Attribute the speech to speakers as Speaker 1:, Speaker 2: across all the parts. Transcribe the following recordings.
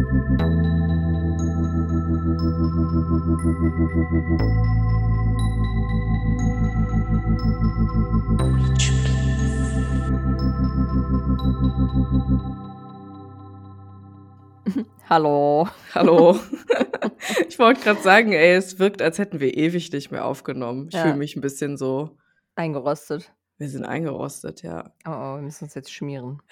Speaker 1: Hallo.
Speaker 2: Hallo. Ich wollte gerade sagen, ey, es wirkt, als hätten wir ewig nicht mehr aufgenommen. Ich
Speaker 1: Ja.
Speaker 2: fühle mich ein bisschen so
Speaker 1: Eingerostet.
Speaker 2: Wir sind eingerostet, ja.
Speaker 1: Oh, oh, wir müssen uns jetzt schmieren.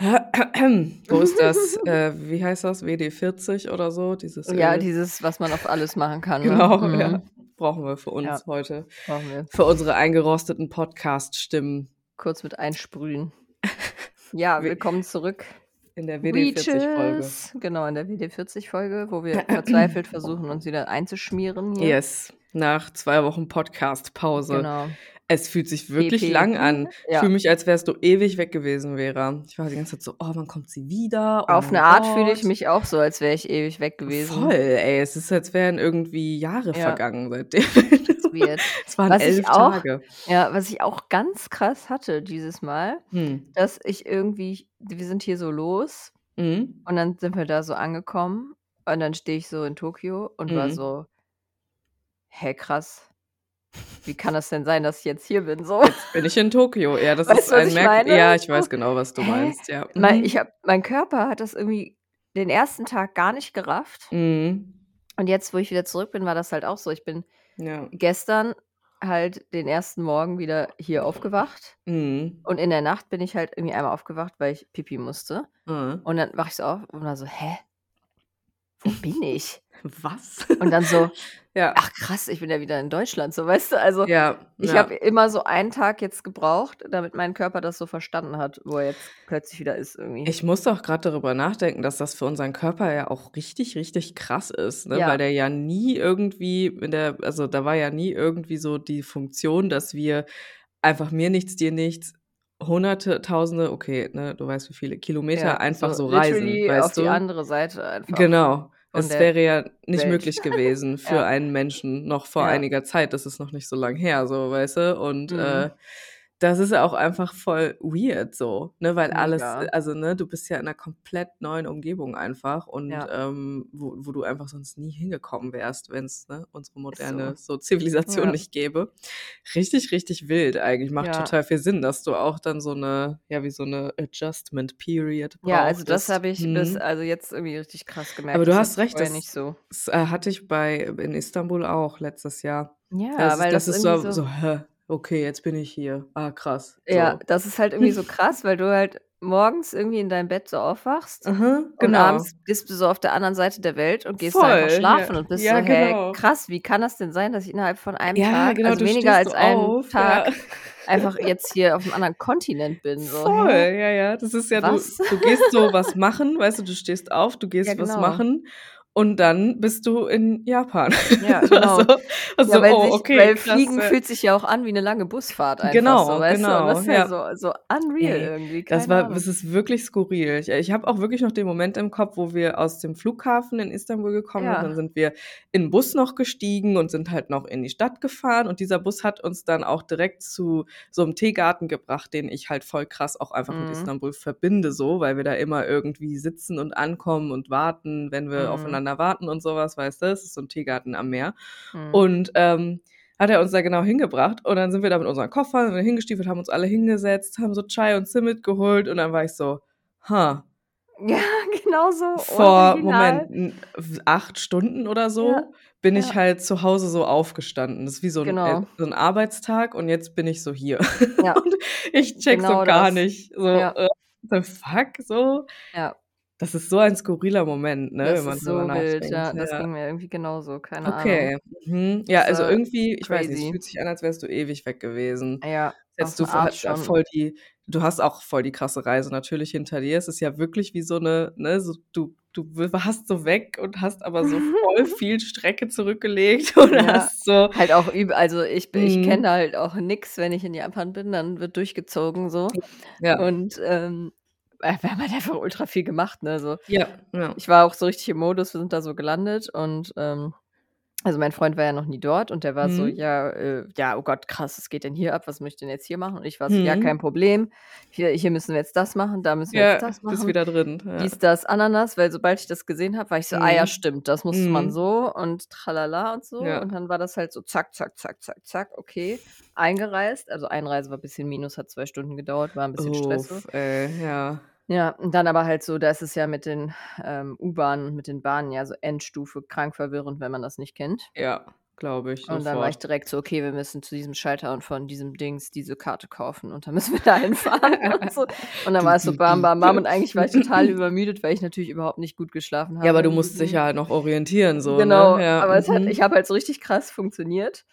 Speaker 2: Wo ist das, äh, wie heißt das, WD-40 oder so? Dieses
Speaker 1: Ja,
Speaker 2: Öl?
Speaker 1: dieses, was man auf alles machen kann. Ne?
Speaker 2: Genau,
Speaker 1: Mhm.
Speaker 2: ja. Brauchen wir für uns
Speaker 1: Ja.
Speaker 2: heute.
Speaker 1: Brauchen wir.
Speaker 2: Für unsere eingerosteten Podcast-Stimmen
Speaker 1: Kurz mit einsprühen. Ja, willkommen zurück.
Speaker 2: in der WD-40-Folge.
Speaker 1: Reaches. Genau, in der WD40-Folge, wo wir verzweifelt versuchen, uns wieder einzuschmieren. Hier.
Speaker 2: Yes. Nach zwei Wochen Podcast-Pause.
Speaker 1: Genau.
Speaker 2: Es fühlt sich wirklich
Speaker 1: PP.
Speaker 2: lang an. Ich
Speaker 1: Ja.
Speaker 2: fühle mich, als wärst du ewig weg gewesen, Vera. Ich war die ganze Zeit so, oh, wann kommt sie wieder? Oh
Speaker 1: Auf eine Art fühle ich mich auch so, als wäre ich ewig weg gewesen.
Speaker 2: Voll, ey. Es ist, als wären irgendwie Jahre
Speaker 1: Ja.
Speaker 2: vergangen seitdem. Es waren
Speaker 1: Was ich
Speaker 2: elf
Speaker 1: auch-
Speaker 2: Tage.
Speaker 1: Ja, was ich auch ganz krass hatte dieses Mal,
Speaker 2: Hm.
Speaker 1: dass ich irgendwie, wir sind hier so los
Speaker 2: Mhm.
Speaker 1: und dann sind wir da so angekommen und dann stehe ich so in Tokio und war
Speaker 2: Mhm.
Speaker 1: so, hä, krass. Wie kann das denn sein, dass ich jetzt hier bin? So.
Speaker 2: Bin ich in Tokio? Ja, das
Speaker 1: Weißt
Speaker 2: ist ein
Speaker 1: ich
Speaker 2: Merk? Ja, ich weiß genau, was du
Speaker 1: Hä?
Speaker 2: meinst, ja.
Speaker 1: Mein,
Speaker 2: Mhm.
Speaker 1: ich hab, mein Körper hat das irgendwie den ersten Tag gar nicht gerafft.
Speaker 2: Mhm.
Speaker 1: Und jetzt, wo ich wieder zurück bin, war das halt auch so. Ich bin
Speaker 2: Ja.
Speaker 1: gestern halt den ersten Morgen wieder hier aufgewacht.
Speaker 2: Mhm.
Speaker 1: Und in der Nacht bin ich halt irgendwie einmal aufgewacht, weil ich pipi musste.
Speaker 2: Mhm.
Speaker 1: Und dann wach ich so auf und war so, hä? Wo bin ich?
Speaker 2: Was?
Speaker 1: Und dann so,
Speaker 2: ja.
Speaker 1: ach krass, ich bin ja wieder in Deutschland, so weißt du. Also
Speaker 2: ja.
Speaker 1: ich
Speaker 2: ja.
Speaker 1: habe immer so einen Tag jetzt gebraucht, damit mein Körper das so verstanden hat, wo er jetzt plötzlich wieder ist irgendwie.
Speaker 2: Ich muss auch gerade darüber nachdenken, dass das für unseren Körper ja auch richtig, richtig krass ist, ne?
Speaker 1: Ja.
Speaker 2: weil der ja nie irgendwie in der, also da war ja nie irgendwie so die Funktion, dass wir einfach mir nichts, dir nichts, hunderte, tausende, okay, ne, du weißt wie viele Kilometer
Speaker 1: Ja,
Speaker 2: einfach so, reisen,
Speaker 1: literally
Speaker 2: weißt
Speaker 1: auf
Speaker 2: du?
Speaker 1: die andere Seite einfach.
Speaker 2: Genau. Es wäre ja nicht
Speaker 1: Welt.
Speaker 2: möglich gewesen für
Speaker 1: Ja.
Speaker 2: einen Menschen noch vor
Speaker 1: Ja.
Speaker 2: einiger Zeit. Das ist noch nicht so lang her, so, weißt du? Und
Speaker 1: Mhm.
Speaker 2: äh, das ist ja auch einfach voll weird so, ne? Weil alles,
Speaker 1: Mega.
Speaker 2: also ne, du bist ja in einer komplett neuen Umgebung einfach und
Speaker 1: Ja.
Speaker 2: ähm, wo, wo du einfach sonst nie hingekommen wärst, wenn es ne, unsere moderne
Speaker 1: so.
Speaker 2: so. Zivilisation
Speaker 1: Ja.
Speaker 2: nicht gäbe. Richtig, richtig wild eigentlich. Macht
Speaker 1: Ja.
Speaker 2: total viel Sinn, dass du auch dann so eine, ja, wie so eine Adjustment Period
Speaker 1: Ja, also das habe ich
Speaker 2: Mhm.
Speaker 1: bis, also jetzt irgendwie richtig krass gemerkt.
Speaker 2: Aber du
Speaker 1: Das
Speaker 2: hast recht, das-
Speaker 1: nicht so.
Speaker 2: Das äh, hatte ich bei in Istanbul auch letztes Jahr.
Speaker 1: Ja,
Speaker 2: das,
Speaker 1: weil
Speaker 2: ist, das,
Speaker 1: das,
Speaker 2: ist so,
Speaker 1: so,
Speaker 2: so, hä, okay, jetzt bin ich hier. Ah, krass.
Speaker 1: ja,
Speaker 2: So.
Speaker 1: das ist halt irgendwie so krass, weil du halt morgens irgendwie in deinem Bett so aufwachst
Speaker 2: Aha,
Speaker 1: und
Speaker 2: genau.
Speaker 1: abends bist du so auf der anderen Seite der Welt und gehst da einfach
Speaker 2: Voll,
Speaker 1: schlafen
Speaker 2: ja.
Speaker 1: und bist
Speaker 2: Ja,
Speaker 1: so, hey,
Speaker 2: genau.
Speaker 1: krass, wie kann das denn sein, dass ich innerhalb von einem
Speaker 2: ja,
Speaker 1: Tag,
Speaker 2: genau,
Speaker 1: also weniger als
Speaker 2: so
Speaker 1: einen
Speaker 2: auf,
Speaker 1: Tag,
Speaker 2: Ja.
Speaker 1: einfach jetzt hier auf einem anderen Kontinent bin? So,
Speaker 2: Voll, ja, ja. Das ist ja, du, du gehst so was machen, weißt du, du stehst auf, du gehst
Speaker 1: Ja,
Speaker 2: was
Speaker 1: genau.
Speaker 2: machen und dann bist du in Japan.
Speaker 1: Ja, genau.
Speaker 2: also, also
Speaker 1: Ja, weil,
Speaker 2: oh,
Speaker 1: sich,
Speaker 2: okay,
Speaker 1: weil
Speaker 2: krass,
Speaker 1: Fliegen
Speaker 2: ja.
Speaker 1: fühlt sich ja auch an wie eine lange Busfahrt einfach
Speaker 2: Genau,
Speaker 1: so, weißt du? Und das ist
Speaker 2: genau,
Speaker 1: ja, so, so unreal
Speaker 2: Ey,
Speaker 1: irgendwie.
Speaker 2: Das war,
Speaker 1: Ahnung.
Speaker 2: das ist wirklich skurril. Ich, ich habe auch wirklich noch den Moment im Kopf, wo wir aus dem Flughafen in Istanbul gekommen
Speaker 1: Ja.
Speaker 2: sind. Dann sind wir in den Bus noch gestiegen und sind halt noch in die Stadt gefahren. Und dieser Bus hat uns dann auch direkt zu so einem Teegarten gebracht, den ich halt voll krass auch einfach mit
Speaker 1: Mhm.
Speaker 2: Istanbul verbinde, so, weil wir da immer irgendwie sitzen und ankommen und warten, wenn wir
Speaker 1: Mhm.
Speaker 2: aufeinander warten und sowas, weißt du? Es ist so ein Teegarten am Meer.
Speaker 1: Hm.
Speaker 2: Und ähm, hat er uns da genau hingebracht und dann sind wir da mit unseren Koffern hingestiefelt, haben uns alle hingesetzt, haben so Chai und Zimit geholt und dann war ich so, ha,
Speaker 1: Ja, genau so.
Speaker 2: vor,
Speaker 1: original.
Speaker 2: Moment, acht Stunden oder so
Speaker 1: Ja,
Speaker 2: bin ich
Speaker 1: ja.
Speaker 2: halt zu Hause so aufgestanden. Das ist wie so ein,
Speaker 1: Genau.
Speaker 2: äh, so ein Arbeitstag und jetzt bin ich so hier.
Speaker 1: Ja.
Speaker 2: und ich check
Speaker 1: Genau
Speaker 2: so gar
Speaker 1: das.
Speaker 2: nicht. So,
Speaker 1: Ja.
Speaker 2: äh, the fuck, so.
Speaker 1: Ja,
Speaker 2: Das ist so ein skurriler Moment, ne,
Speaker 1: das
Speaker 2: wenn man
Speaker 1: ist so wild.
Speaker 2: nachdenkt.
Speaker 1: Ja, das
Speaker 2: ja.
Speaker 1: ging mir irgendwie genauso. Keine Ahnung.
Speaker 2: Okay. Mhm. Ja, also irgendwie, ich weiß nicht, es fühlt sich an, als wärst du ewig weg gewesen.
Speaker 1: Ja,
Speaker 2: Jetzt
Speaker 1: auf
Speaker 2: du hast
Speaker 1: schon.
Speaker 2: voll die, du hast auch voll die krasse Reise natürlich hinter dir. Es ist ja wirklich wie so eine, ne, so, du, du warst so weg und hast aber so voll viel Strecke zurückgelegt und
Speaker 1: Ja.
Speaker 2: hast so,
Speaker 1: Halt auch üb also ich, ich
Speaker 2: Mhm.
Speaker 1: kenne halt auch nix, wenn ich in Japan bin, dann wird durchgezogen so.
Speaker 2: ja,
Speaker 1: Und ähm, äh, wir haben halt einfach ultra viel gemacht, ne? So,
Speaker 2: ja, ja.
Speaker 1: ich war auch so richtig im Modus, wir sind da so gelandet und ähm, Also, mein Freund war ja noch nie dort und der war so:
Speaker 2: Mhm.
Speaker 1: „Ja, äh ja, oh Gott, krass, was geht denn hier ab? Was muss ich denn jetzt hier machen?“ Und ich war so: „Ja,
Speaker 2: Mhm.
Speaker 1: kein Problem. Hier hier müssen wir jetzt das machen, da müssen wir jetzt
Speaker 2: Ja,
Speaker 1: das
Speaker 2: bist
Speaker 1: machen,
Speaker 2: wieder drin, ja.
Speaker 1: dies, das, Ananas.“ Weil sobald ich das gesehen habe, war ich so: „Ah ja,
Speaker 2: Mhm.
Speaker 1: stimmt, das muss man
Speaker 2: Mhm.
Speaker 1: so und tralala und so.“
Speaker 2: Ja.
Speaker 1: Und dann war das halt so zack, zack, zack, zack, zack, okay, eingereist. Also, Einreise war bisschen Minus, hat 2 Stunden gedauert, war 'n bisschen Stress.
Speaker 2: Uff, ey, ja.
Speaker 1: Ja, und dann aber halt so, da ist es ja mit den, ähm, U-Bahnen mit den Bahnen ja so Endstufe krank verwirrend, wenn man das nicht kennt.
Speaker 2: Ja, glaube ich
Speaker 1: Und dann war ich
Speaker 2: sofort.
Speaker 1: direkt so: „Okay, wir müssen zu diesem Schalter und von diesem Dings diese Karte kaufen und dann müssen wir da hinfahren und so.“ Und dann war es so bam, bam, bam und eigentlich war ich total übermüdet, weil ich natürlich überhaupt nicht gut geschlafen
Speaker 2: Ja, aber
Speaker 1: habe
Speaker 2: du musst dich ja halt noch orientieren so, ne?
Speaker 1: Genau,
Speaker 2: Ja,
Speaker 1: aber es hat ich
Speaker 2: mhm.
Speaker 1: habe halt so richtig krass funktioniert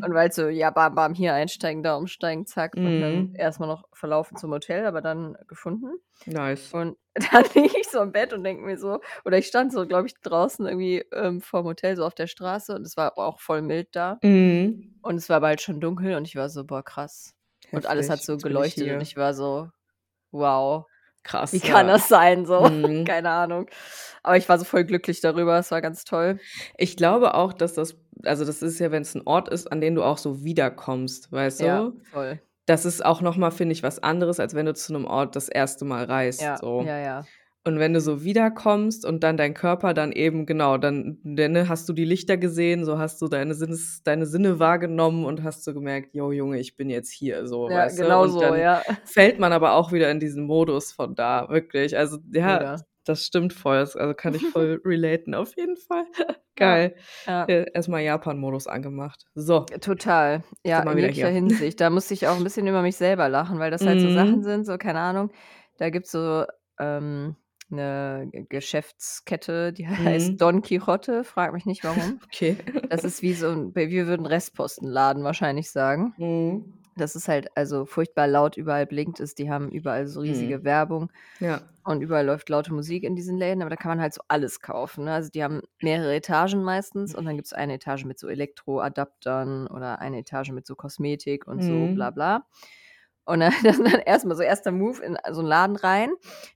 Speaker 1: und
Speaker 2: Mhm.
Speaker 1: weil's so, ja, bam, bam, hier einsteigen, da umsteigen, zack und dann
Speaker 2: Mhm.
Speaker 1: erst mal noch verlaufen zum Hotel, aber dann gefunden.
Speaker 2: Nice.
Speaker 1: Und dann liege ich so im Bett und denke mir so oder ich stand so, glaube ich, draußen irgendwie, ähm, vorm Hotel so auf der Straße und es war auch voll mild da.
Speaker 2: Mhm.
Speaker 1: Und es war bald schon dunkel und ich war so: „Boah, krass.“ Und alles hat
Speaker 2: Heftig,
Speaker 1: so
Speaker 2: bin ich
Speaker 1: geleuchtet und ich war so: „Wow, wie
Speaker 2: Krass,
Speaker 1: kann
Speaker 2: ja.
Speaker 1: das sein?“ So,
Speaker 2: Mhm.
Speaker 1: keine Ahnung. Aber ich war so voll glücklich darüber, es war ganz toll.
Speaker 2: Ich glaube auch, dass das also, das ist ja, wenn's 'n Ort ist, an den du auch so wiederkommst, weißt
Speaker 1: Ja,
Speaker 2: du?
Speaker 1: voll.
Speaker 2: Das ist auch noch mal, finde ich, was anderes, als wenn du zu 'nem Ort das 1. Mal reist,
Speaker 1: Ja,
Speaker 2: so.
Speaker 1: ja, ja.
Speaker 2: Und wenn du so wiederkommst und dann dein Körper dann eben genau, dann dann, ne, hast du die Lichter gesehen, so hast du deine Sinnes deine Sinne wahrgenommen und hast so gemerkt: „Jo, Junge, ich bin jetzt hier“, so,
Speaker 1: Ja,
Speaker 2: weißt du?
Speaker 1: genau
Speaker 2: Und
Speaker 1: so,
Speaker 2: dann
Speaker 1: ja.
Speaker 2: fällt man aber auch wieder in diesen Modus von da, wirklich. Also, ja,
Speaker 1: Mega.
Speaker 2: Das stimmt voll. Also, kann ich voll relaten auf jeden Fall.
Speaker 1: Ja,
Speaker 2: Geil.
Speaker 1: ja.
Speaker 2: Äh, erst mal Japan-Modus angemacht. So.
Speaker 1: Total. Ja, in jeglicher. Hinsicht. Da musste ich auch 'n bisschen über mich selber lachen, weil das halt so Sachen
Speaker 2: Mhm.
Speaker 1: sind, so, keine Ahnung, da gibt's so, ähm, 'ne G Geschäftskette, die heißt
Speaker 2: Mhm.
Speaker 1: Don Quijote, frage mich nicht warum.
Speaker 2: Okay.
Speaker 1: Das ist wie so 'n wir würden Restpostenladen wahrscheinlich sagen.
Speaker 2: Mhm.
Speaker 1: Das ist halt also furchtbar laut, überall blinkt es, die haben überall so riesige
Speaker 2: Mhm.
Speaker 1: Werbung
Speaker 2: Ja.
Speaker 1: und überall läuft laute Musik in diesen Läden, aber da kann man halt so alles kaufen, ne? Also, die haben mehrere Etagen meistens und dann gibt's eine Etage mit so Elektroadaptern oder eine Etage mit so Kosmetik und so bla
Speaker 2: Mhm.
Speaker 1: bla. Und dann dann dann erst mal so 1. Move in so 'n Laden rein,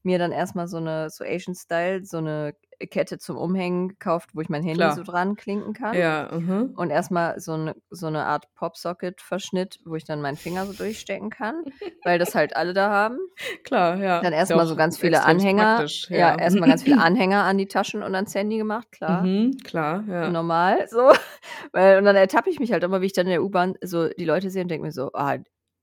Speaker 1: mir dann erst mal so 'ne so Asian Style so 'ne Kette zum Umhängen gekauft, wo ich mein Handy so
Speaker 2: Klar.
Speaker 1: dran klinken kann
Speaker 2: Ja, mhm.
Speaker 1: und erst mal so 'ne so 'ne Art Popsocket-Verschnitt, wo ich dann meinen Finger so durchstecken kann, weil das halt alle da haben.
Speaker 2: Klar, ja.
Speaker 1: Dann
Speaker 2: Ist
Speaker 1: erst
Speaker 2: ja
Speaker 1: mal
Speaker 2: auch
Speaker 1: so ganz viele Anhänger ja,
Speaker 2: ja.
Speaker 1: erst mal ganz viele Anhänger an die Taschen und ans Handy gemacht, klar.
Speaker 2: Mhm, klar, ja.
Speaker 1: Normal so, weil und dann ertappe ich mich halt immer, wie ich dann in der U-Bahn so die Leute sehe und denke mir so: „Ah,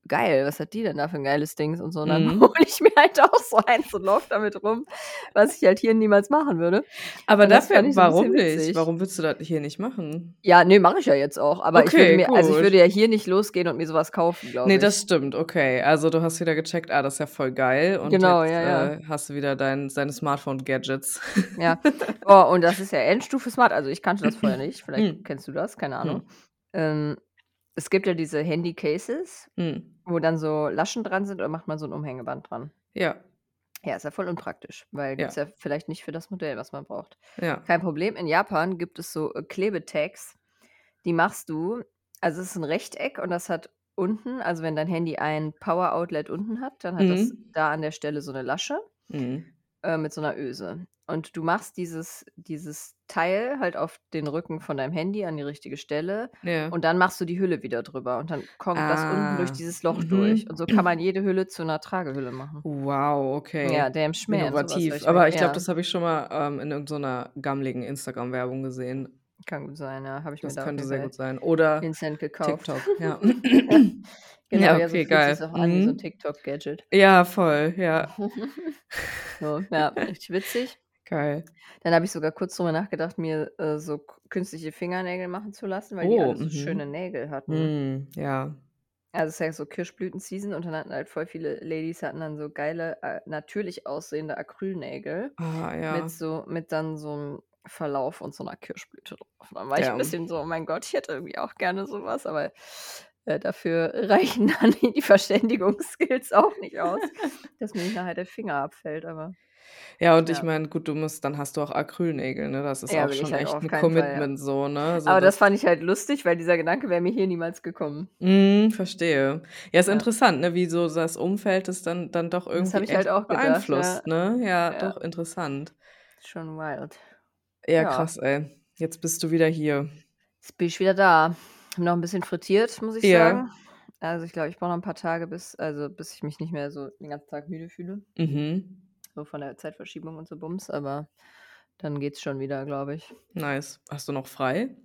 Speaker 1: geil, was hat die denn da für 'n geiles Dings?“ Und so. Und dann
Speaker 2: Mhm.
Speaker 1: hole ich mir halt auch so eins und laufe damit rum, was ich halt hier niemals machen würde.
Speaker 2: Aber
Speaker 1: Und
Speaker 2: dafür
Speaker 1: so
Speaker 2: warum nicht? Warum würdest du das hier nicht machen?
Speaker 1: Ja, ne, mache ich ja jetzt auch, aber ich würde
Speaker 2: Okay,
Speaker 1: mir also, ich würde ja hier nicht losgehen und mir so was kaufen, glaube ich.
Speaker 2: das stimmt, okay. Also, du hast wieder gecheckt: „Ah, das ist ja voll geil“ und
Speaker 1: Genau,
Speaker 2: jetzt,
Speaker 1: ja, ja.
Speaker 2: äh, hast du wieder dein deine Smartphone-Gadgets.
Speaker 1: Ja. Oh, und das ist ja Endstufe smart. Also, ich kannte das vorher nicht, vielleicht
Speaker 2: Mhm.
Speaker 1: kennst du das, keine Ahnung.
Speaker 2: Mhm.
Speaker 1: Ähm, es gibt ja diese Handy-Cases,
Speaker 2: Mhm.
Speaker 1: wo dann so Laschen dran sind und da macht man so 'n Umhängeband dran.
Speaker 2: Ja.
Speaker 1: Ja, ist ja voll unpraktisch, weil gibt's
Speaker 2: Ja.
Speaker 1: ja vielleicht nicht für das Modell, was man braucht.
Speaker 2: Ja.
Speaker 1: Kein Problem, in Japan gibt es so, äh, Klebetags, die machst du also, es ist 'n Rechteck und das hat unten also, wenn dein Handy ein Power-Outlet unten hat, dann hat das
Speaker 2: Mhm.
Speaker 1: da an der Stelle so 'ne Lasche,
Speaker 2: Mhm.
Speaker 1: Äh, mit so 'ner Öse. Und du machst dieses dieses Teil halt auf den Rücken von deinem Handy an die richtige Stelle
Speaker 2: Ja.
Speaker 1: und dann machst du die Hülle wieder drüber und dann kommt das unten durch
Speaker 2: Ah,
Speaker 1: dieses Loch durch. Und
Speaker 2: mhm.
Speaker 1: so kann man jede Hülle zu 'ner Tragehülle machen.
Speaker 2: Wow,
Speaker 1: Ja,
Speaker 2: okay.
Speaker 1: damn Schmäh,
Speaker 2: Innovativ. Aber ich glaube,
Speaker 1: ja.
Speaker 2: das habe ich schon mal, ähm, in irgend so 'ner gammeligen Instagram-Werbung gesehen.
Speaker 1: Kann gut sein, ja. Habe ich mir
Speaker 2: Das
Speaker 1: da auf
Speaker 2: könnte sehr gut sein. Oder
Speaker 1: instant gekauft.
Speaker 2: TikTok, ja.
Speaker 1: Ja. Genau,
Speaker 2: Ja,
Speaker 1: ja, so
Speaker 2: okay,
Speaker 1: fühlt sich's
Speaker 2: geil.
Speaker 1: auch an so 'n
Speaker 2: Mhm.
Speaker 1: TikTok-Gadget.
Speaker 2: Ja, voll, ja.
Speaker 1: So, ja, richtig witzig.
Speaker 2: Geil.
Speaker 1: Dann habe ich sogar kurz drüber nachgedacht, mir, äh, so künstliche Fingernägel machen zu lassen, weil die
Speaker 2: Oh,
Speaker 1: alle so schöne
Speaker 2: mhm.
Speaker 1: Nägel hatten.
Speaker 2: Mhm, ja.
Speaker 1: Also, es ist ja so Kirschblüten-Season und dann hatten halt voll viele Ladies hatten dann so geile, äh, natürlich aussehende Acrylnägel
Speaker 2: Ah,
Speaker 1: mit
Speaker 2: ja.
Speaker 1: so mit dann so 'nem Verlauf und so 'ner Kirschblüte drauf. Dann war ich 'n
Speaker 2: Damn.
Speaker 1: bisschen so: „Oh mein Gott, ich hätte irgendwie auch gerne so was“, aber, äh, dafür reichen dann die Verständigungsskills auch nicht aus, dass mir nicht nachher der Finger abfällt, aber
Speaker 2: Ja, und ich
Speaker 1: ja.
Speaker 2: meine, gut, du musst dann hast du auch Acrylnägel, ne? Das ist
Speaker 1: Ja,
Speaker 2: auch
Speaker 1: ich
Speaker 2: schon
Speaker 1: halt
Speaker 2: echt
Speaker 1: auf
Speaker 2: 'n
Speaker 1: keinen Fall, ja.
Speaker 2: Commitment so, ne? So
Speaker 1: Aber das
Speaker 2: das
Speaker 1: fand ich halt lustig, weil dieser Gedanke wäre mir hier niemals gekommen.
Speaker 2: Mhm, verstehe. Ja, ist
Speaker 1: Ja.
Speaker 2: interessant, ne, wie so das Umfeld es dann dann doch
Speaker 1: Das
Speaker 2: irgendwie
Speaker 1: ich halt auch gedacht, ja.
Speaker 2: beeinflusst, ne? Ja,
Speaker 1: Ja.
Speaker 2: doch interessant.
Speaker 1: Schon wild.
Speaker 2: Ja,
Speaker 1: Ja.
Speaker 2: krass, ey. Jetzt bist du wieder hier.
Speaker 1: Jetzt bin ich wieder da. Habe noch ein bisschen frittiert, muss ich
Speaker 2: Ja.
Speaker 1: sagen. Also, ich glaube, ich brauche noch ein paar Tage, bis also, bis ich mich nicht mehr so den ganzen Tag müde fühle.
Speaker 2: Mhm.
Speaker 1: So von der Zeitverschiebung und so Bums, aber dann geht's schon wieder, glaube ich.
Speaker 2: Nice. Hast du noch frei?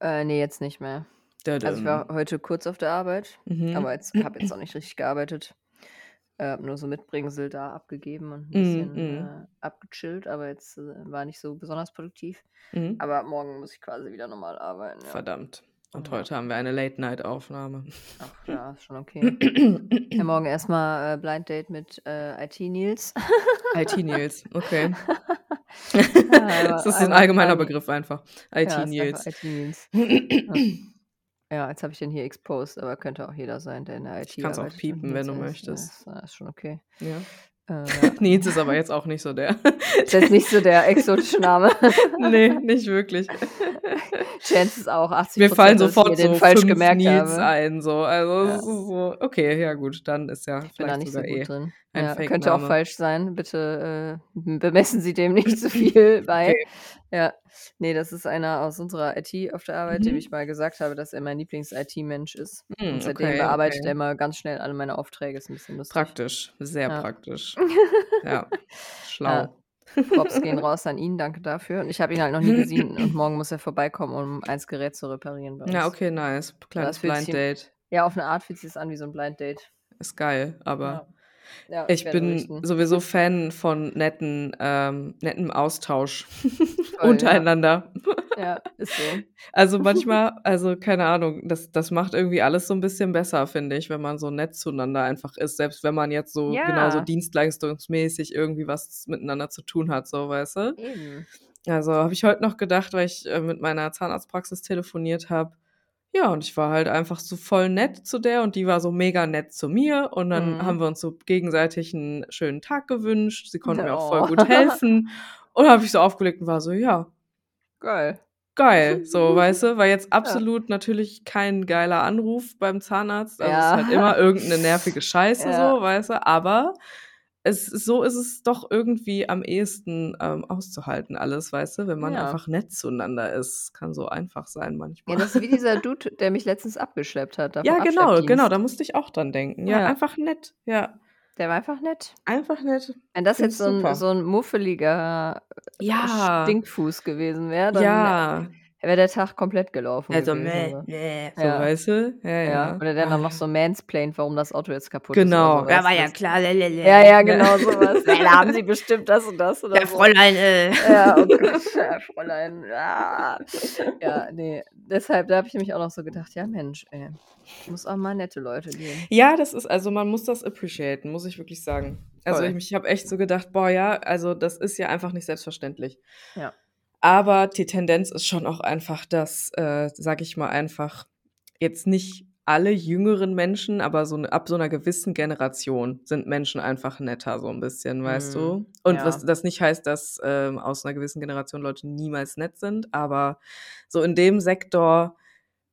Speaker 1: Äh, ne, jetzt nicht mehr. Also, ich war heute kurz auf der Arbeit, aber
Speaker 2: Mhm.
Speaker 1: jetzt habe jetzt auch nicht richtig gearbeitet. Äh, nur so Mitbringsel da abgegeben und ein
Speaker 2: Mhm,
Speaker 1: bisschen,
Speaker 2: mhm.
Speaker 1: äh, abgechillt, aber jetzt, äh, war nicht so besonders produktiv.
Speaker 2: Mhm.
Speaker 1: Aber morgen muss ich quasi wieder normal arbeiten, ja.
Speaker 2: Verdammt. Und
Speaker 1: Ja.
Speaker 2: heute haben wir eine Late-Night-Aufnahme.
Speaker 1: Ach ja, ist schon okay. Ja, morgen erst mal, äh, Blind Date mit, äh, IT-Nils.
Speaker 2: IT-Nils, okay. Das ist so 'n
Speaker 1: einmal
Speaker 2: allgemeiner. Begriff einfach IT-Nils.
Speaker 1: IT-Nils. Ja. Jetzt habe ich den hier exposed, aber könnte auch jeder sein, der in der IT
Speaker 2: Kannst auch
Speaker 1: arbeitet und
Speaker 2: piepen, wenn du
Speaker 1: heißt.
Speaker 2: möchtest.
Speaker 1: Ja, ist, äh, ist schon okay.
Speaker 2: Ja.
Speaker 1: Äh, ja.
Speaker 2: Nils ist aber jetzt auch nicht so der
Speaker 1: Ist jetzt nicht so der exotische Name.
Speaker 2: Ne, nicht wirklich.
Speaker 1: Chance ist auch 80
Speaker 2: Mir fallen
Speaker 1: ich
Speaker 2: sofort so
Speaker 1: falsch
Speaker 2: 5
Speaker 1: gemerkt
Speaker 2: Nils
Speaker 1: habe.
Speaker 2: ein, so. Also,
Speaker 1: Ja.
Speaker 2: es ist so okay, ja gut, dann ist ja
Speaker 1: Ich bin da
Speaker 2: vielleicht
Speaker 1: nicht so gut
Speaker 2: eh
Speaker 1: drin.
Speaker 2: Ein
Speaker 1: Ja, könnte auch falsch sein. Bitte, äh, bemessen Sie dem nicht zu viel bei.
Speaker 2: Okay.
Speaker 1: Ja. Ne, das ist einer aus unserer IT auf der Arbeit, dem
Speaker 2: Mhm.
Speaker 1: ich mal gesagt habe, dass er mein Lieblings-IT-Mensch ist.
Speaker 2: Hm,
Speaker 1: Und seitdem
Speaker 2: okay,
Speaker 1: bearbeitet er
Speaker 2: okay.
Speaker 1: immer ganz schnell alle meine Aufträge. Ist 'n bisschen lustig.
Speaker 2: Praktisch, sehr
Speaker 1: Ja.
Speaker 2: praktisch. Ja,
Speaker 1: Ja.
Speaker 2: schlau.
Speaker 1: Props gehen raus an ihn, danke dafür. Und ich habe ihn halt noch nie gesehen und morgen muss er vorbeikommen, um eins Gerät zu reparieren bei
Speaker 2: Ja,
Speaker 1: uns.
Speaker 2: okay, nice.
Speaker 1: Ja,
Speaker 2: Kleines Blind Date.
Speaker 1: ja, auf 'ne Art fühlt sich das an wie so 'n Blind Date.
Speaker 2: Ist geil, aber
Speaker 1: Ja. Ja,
Speaker 2: ich bin
Speaker 1: berichten.
Speaker 2: sowieso Fan von netten ähm, nettem Austausch
Speaker 1: Voll, ja.
Speaker 2: untereinander.
Speaker 1: Ja, ist so.
Speaker 2: Also, manchmal also, keine Ahnung, das das macht irgendwie alles so 'n bisschen besser, finde ich, wenn man so nett zueinander einfach ist, selbst wenn man jetzt so genauso
Speaker 1: Ja.
Speaker 2: dienstleistungsmäßig irgendwie was miteinander zu tun hat, so, weißt du?
Speaker 1: Eben.
Speaker 2: Also, habe ich heute noch gedacht, weil ich, äh, mit meiner Zahnarztpraxis telefoniert habe. Ja, und ich war halt einfach so voll nett zu der und die war so mega nett zu mir und dann haben
Speaker 1: Mhm.
Speaker 2: wir uns so gegenseitig 'n schönen Tag gewünscht. Sie konnte mir auch voll
Speaker 1: Oh.
Speaker 2: gut helfen. Und dann habe ich so aufgelegt und war so: „Ja,
Speaker 1: Geil.
Speaker 2: geil“, so, weißt du? War jetzt
Speaker 1: Ja.
Speaker 2: absolut natürlich kein geiler Anruf beim Zahnarzt. Also, es ist
Speaker 1: Ja.
Speaker 2: halt immer irgend 'ne nervige Scheiße
Speaker 1: Ja.
Speaker 2: so, weißt du? Aber es so ist es doch irgendwie am ehesten, ähm, auszuhalten alles, weißt du, wenn man
Speaker 1: Ja.
Speaker 2: einfach nett zueinander ist. Kann so einfach sein
Speaker 1: Ja,
Speaker 2: manchmal.
Speaker 1: das ist wie dieser Dude, der mich letztens abgeschleppt hat,
Speaker 2: Ja, genau, genau, da musste ich auch dran denken. Ja,
Speaker 1: Ja.
Speaker 2: einfach nett, ja.
Speaker 1: Der war einfach nett.
Speaker 2: Einfach nett.
Speaker 1: Wenn das
Speaker 2: Finde
Speaker 1: jetzt so 'n
Speaker 2: super.
Speaker 1: so 'n muffeliger, äh,
Speaker 2: Ja.
Speaker 1: Stinkfuß gewesen wäre, dann
Speaker 2: Ja.
Speaker 1: Wäre der Tag komplett gelaufen
Speaker 2: Ja, so
Speaker 1: gewesen,
Speaker 2: mäh,
Speaker 1: so.
Speaker 2: mäh, so,
Speaker 1: Ja.
Speaker 2: weißt du? Ja,
Speaker 1: Ja. Oder der
Speaker 2: Ah,
Speaker 1: dann noch
Speaker 2: ja.
Speaker 1: so mansplaint, warum das Auto jetzt kaputt ist oder
Speaker 2: Genau. Ja, war ja klar, lalala.
Speaker 1: Ja, ja, genau so was. Ja, da haben Sie bestimmt das und das oder
Speaker 2: Ja,
Speaker 1: so.
Speaker 2: Fräulein, äh.
Speaker 1: Ja, oh Gott, ja, Fräulein. Ah. Ja, ne, deshalb da habe ich nämlich auch noch so gedacht: „Ja, Mensch, ey, muss auch mal nette Leute geben.“
Speaker 2: Ja, das ist also, man muss das appreciaten, muss ich wirklich sagen. Also,
Speaker 1: Voll.
Speaker 2: ich ich habe echt so gedacht: „Boah, ja, also, das ist ja einfach nicht selbstverständlich.“
Speaker 1: Ja.
Speaker 2: Aber die Tendenz ist schon auch einfach, dass, äh, sage ich mal, einfach jetzt nicht alle jüngeren Menschen, aber so ab so 'ner gewissen Generation sind Menschen einfach netter so 'n bisschen, weißt
Speaker 1: Mhm.
Speaker 2: du? Und was
Speaker 1: Ja.
Speaker 2: das nicht heißt, dass, ähm, aus 'ner gewissen Generation Leute niemals nett sind, aber so in dem Sektor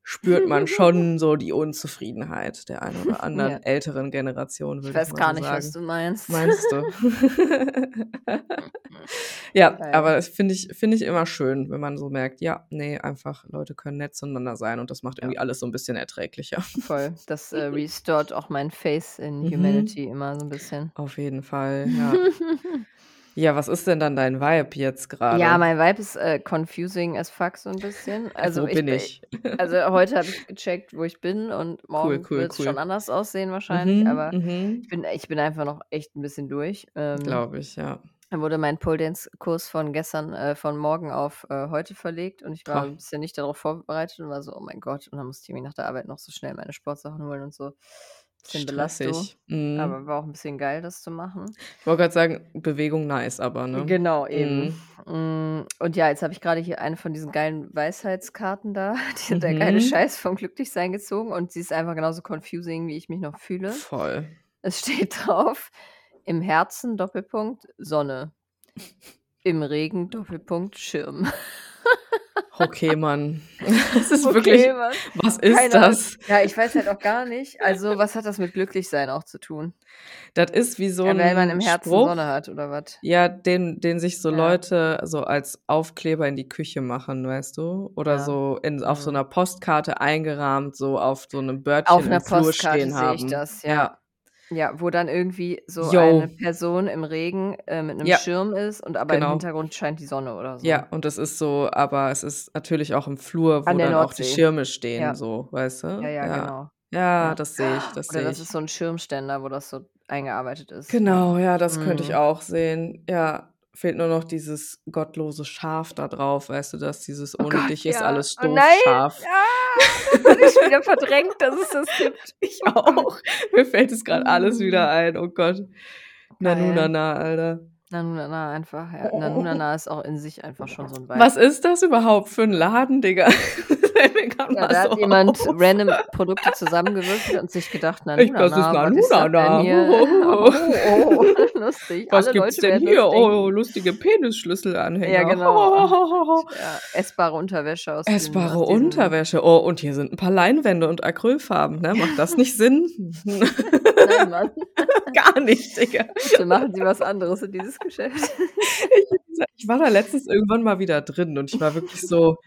Speaker 2: spürt man schon so die Unzufriedenheit der einen oder anderen
Speaker 1: Ja.
Speaker 2: älteren Generation,
Speaker 1: Ich
Speaker 2: ich
Speaker 1: weiß
Speaker 2: mal
Speaker 1: gar nicht, was
Speaker 2: sagen.
Speaker 1: du meinst.
Speaker 2: Meinst du? Ja,
Speaker 1: Geil.
Speaker 2: aber das finde ich finde ich immer schön, wenn man so merkt, ja, ne, einfach Leute können nett zueinander sein und das macht
Speaker 1: Ja.
Speaker 2: irgendwie alles so 'n bisschen erträglicher.
Speaker 1: Voll. Das, äh, restored auch mein Faith in
Speaker 2: Mhm.
Speaker 1: humanity immer so 'n bisschen.
Speaker 2: Auf jeden Fall, ja. Ja, was ist denn dann dein Vibe jetzt
Speaker 1: Ja,
Speaker 2: grade?
Speaker 1: mein Vibe ist, äh, confusing as fuck so 'n bisschen. Also,
Speaker 2: Wo
Speaker 1: ich
Speaker 2: bin
Speaker 1: bi
Speaker 2: ich?
Speaker 1: also, heute habe ich gecheckt, wo ich bin und
Speaker 2: Cool,
Speaker 1: morgen
Speaker 2: cool,
Speaker 1: wird's schon
Speaker 2: cool.
Speaker 1: anders aussehen wahrscheinlich,
Speaker 2: Mhm,
Speaker 1: aber
Speaker 2: mhm.
Speaker 1: ich bin ich bin einfach noch echt 'n bisschen durch. Ähm,
Speaker 2: Glaube ich, ja.
Speaker 1: dann wurde mein Pole-Dance-Kurs von gestern äh, von morgen auf, äh, heute verlegt und ich war
Speaker 2: Boah.
Speaker 1: 'n bisschen nicht darauf vorbereitet und war so: „Oh mein Gott.“ Und dann musste ich irgendwie nach der Arbeit noch so schnell meine Sportsachen holen und so. Bisschen Belastung.
Speaker 2: Mhm.
Speaker 1: aber war auch 'n bisschen geil, das zu machen.
Speaker 2: Ich wollte grad sagen, Bewegung nice, aber, ne?
Speaker 1: Genau, eben.
Speaker 2: Mhm.
Speaker 1: Hm, und ja, jetzt habe ich grade hier eine von diesen geilen Weisheitskarten da, die der geile
Speaker 2: Mhm.
Speaker 1: Scheiß vom Glücklichsein gezogen und sie ist einfach genauso confusing, wie ich mich noch fühle.
Speaker 2: Voll.
Speaker 1: Es steht drauf: „Im Herzen, Doppelpunkt, Sonne. Im Regen, Doppelpunkt, Schirm.“
Speaker 2: Okay, Mann. Das ist
Speaker 1: Okay,
Speaker 2: wirklich
Speaker 1: Mann.
Speaker 2: was ist
Speaker 1: Keine Ahnung.
Speaker 2: das?
Speaker 1: Ja, ich weiß halt auch gar nicht. Also, was hat das mit Glücklichsein auch zu tun?
Speaker 2: Das ist wie so
Speaker 1: Ja, weil man im Herzen
Speaker 2: Spruch
Speaker 1: Sonne hat oder was?
Speaker 2: ja, den den sich so
Speaker 1: Ja.
Speaker 2: Leute so als Aufkleber in die Küche machen, weißt du? Oder
Speaker 1: Ja.
Speaker 2: so in auf so
Speaker 1: Mhm.
Speaker 2: 'ner Postkarte eingerahmt, so auf so 'nem
Speaker 1: Auf
Speaker 2: Bördchen
Speaker 1: 'ner
Speaker 2: im Flur
Speaker 1: Postkarte
Speaker 2: stehen
Speaker 1: sehe ich
Speaker 2: haben.
Speaker 1: das, ja.
Speaker 2: Ja.
Speaker 1: Wo dann irgendwie so
Speaker 2: Jo.
Speaker 1: eine Person im Regen, äh, mit 'nem
Speaker 2: Ja.
Speaker 1: Schirm ist und aber im
Speaker 2: Genau.
Speaker 1: Hintergrund scheint die Sonne oder so.
Speaker 2: Ja, und das ist so aber es ist natürlich auch im Flur, wo dann auch die. Schirme stehen
Speaker 1: Ja.
Speaker 2: so, weißt du?
Speaker 1: Ja, ja,
Speaker 2: Ja.
Speaker 1: genau.
Speaker 2: Ja,
Speaker 1: Ja.
Speaker 2: das sehe ich, das
Speaker 1: Oder
Speaker 2: sehe
Speaker 1: das
Speaker 2: ich.
Speaker 1: ist so 'n Schirmständer, wo das so eingearbeitet ist.
Speaker 2: Genau, ja, das könnte ich
Speaker 1: Mhm.
Speaker 2: auch sehen. Ja, fehlt nur noch dieses gottlose Schaf da drauf, weißt du, dass dieses
Speaker 1: Oh
Speaker 2: „Ohne
Speaker 1: Gott,
Speaker 2: dich ist
Speaker 1: ja.
Speaker 2: alles
Speaker 1: Oh
Speaker 2: doof“
Speaker 1: nein!
Speaker 2: Schaf.
Speaker 1: Ah, das hatte ich wieder verdrängt, dass es das gibt.
Speaker 2: Ich
Speaker 1: Oh
Speaker 2: auch. Mir fällt es grad alles wieder
Speaker 1: Mhm.
Speaker 2: ein. Oh Gott. Nanu
Speaker 1: Geil.
Speaker 2: Nana, Alter.
Speaker 1: Nanu Nana einfach, ja. Nanu Nana ist auch in sich einfach schon so 'n Vibe.
Speaker 2: Was ist das überhaupt für 'n Laden, Digga?
Speaker 1: Ja, da
Speaker 2: so
Speaker 1: hat jemand
Speaker 2: auf.
Speaker 1: random Produkte zusammengewürfelt und sich gedacht: „Nanu
Speaker 2: Ich das ist
Speaker 1: Nana. hier?
Speaker 2: Oh,
Speaker 1: Oh, oh, lustig.
Speaker 2: Was
Speaker 1: Alle
Speaker 2: gibt's
Speaker 1: Leute
Speaker 2: denn hier? Oh,
Speaker 1: denken.“
Speaker 2: lustige Penisschlüsselanhänger.
Speaker 1: Ja, genau. Ja, essbare Unterwäsche aus
Speaker 2: Essbare
Speaker 1: aus
Speaker 2: Unterwäsche. Oh, und hier sind 'n paar Leinwände und Acrylfarben, ne? Macht das nicht Sinn?
Speaker 1: Nein, Mann.
Speaker 2: Gar nicht, Digga.
Speaker 1: Bitte machen Sie was anderes in dieses Geschäft.
Speaker 2: Ich ich war da letztens irgendwann mal wieder drin und ich war wirklich so: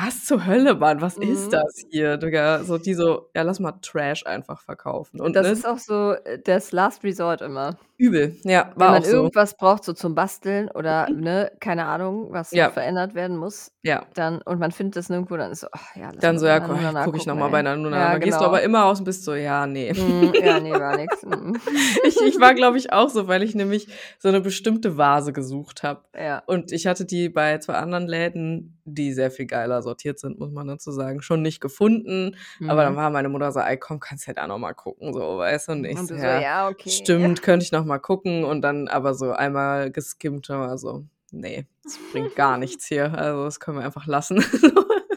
Speaker 2: „Was zur Hölle, Mann? Was ist
Speaker 1: Mhm.
Speaker 2: das hier, Digga?“ So die so: „Ja, lass mal Trash einfach verkaufen.“ Und,
Speaker 1: Das
Speaker 2: ne
Speaker 1: ist auch so, äh, das Last Resort immer.
Speaker 2: Übel, ja,
Speaker 1: Wenn
Speaker 2: war
Speaker 1: man
Speaker 2: auch so.
Speaker 1: irgendwas braucht, so zum Basteln oder, ne, keine Ahnung, was
Speaker 2: Ja.
Speaker 1: verändert werden muss,
Speaker 2: Ja.
Speaker 1: dann und man findet das nirgendwo, dann ist so: „Ach ja, lass
Speaker 2: Dann so: „Ja,
Speaker 1: Nana
Speaker 2: gucke ich noch
Speaker 1: gucken,
Speaker 2: mal bei
Speaker 1: ey.“
Speaker 2: Nanu Nana.“
Speaker 1: Ja,
Speaker 2: Dann gehst du aber
Speaker 1: genau.
Speaker 2: immer raus und bist so: „Ja, ne.“
Speaker 1: Mhm. Ja, ne, war nix. Mhm.
Speaker 2: Ich ich war, glaube ich, auch so, weil ich nämlich so 'ne bestimmte Vase gesucht habe.
Speaker 1: Ja.
Speaker 2: Und ich hatte die bei 2 anderen Läden, die sehr viel geiler sortiert sind, muss man dazu sagen, schon nicht gefunden. Aber dann
Speaker 1: Mhm.
Speaker 2: war meine Mutter so: „Ey, komm, kannst ja da noch mal gucken“, so, weißt du? Und ich
Speaker 1: Und
Speaker 2: so: „Ja,
Speaker 1: „Ja, okay.“
Speaker 2: stimmt, könnte ich noch mal gucken.“ Und dann aber so einmal geskimmt und war so: „Ne, das bringt gar nichts hier. Also, das können wir einfach lassen.“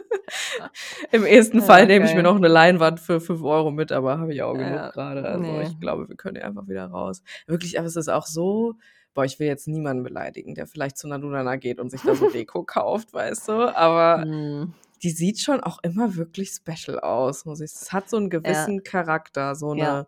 Speaker 2: Im ehesten
Speaker 1: Ja,
Speaker 2: Fall nehme ich mir noch 'ne Leinwand für 5 € mit, aber habe ich auch genug
Speaker 1: Ja,
Speaker 2: grade. Also,
Speaker 1: ne.
Speaker 2: ich glaube, wir können hier einfach wieder raus. Wirklich, aber es ist auch so boah, ich will jetzt niemanden beleidigen, der vielleicht zu Nanu Nana geht und sich da so Deko kauft, weißt du? Aber
Speaker 1: Mhm.
Speaker 2: die sieht schon auch immer wirklich special aus, muss ich es hat so 'n
Speaker 1: Ja.
Speaker 2: gewissen Charakter, so 'ne
Speaker 1: Ja.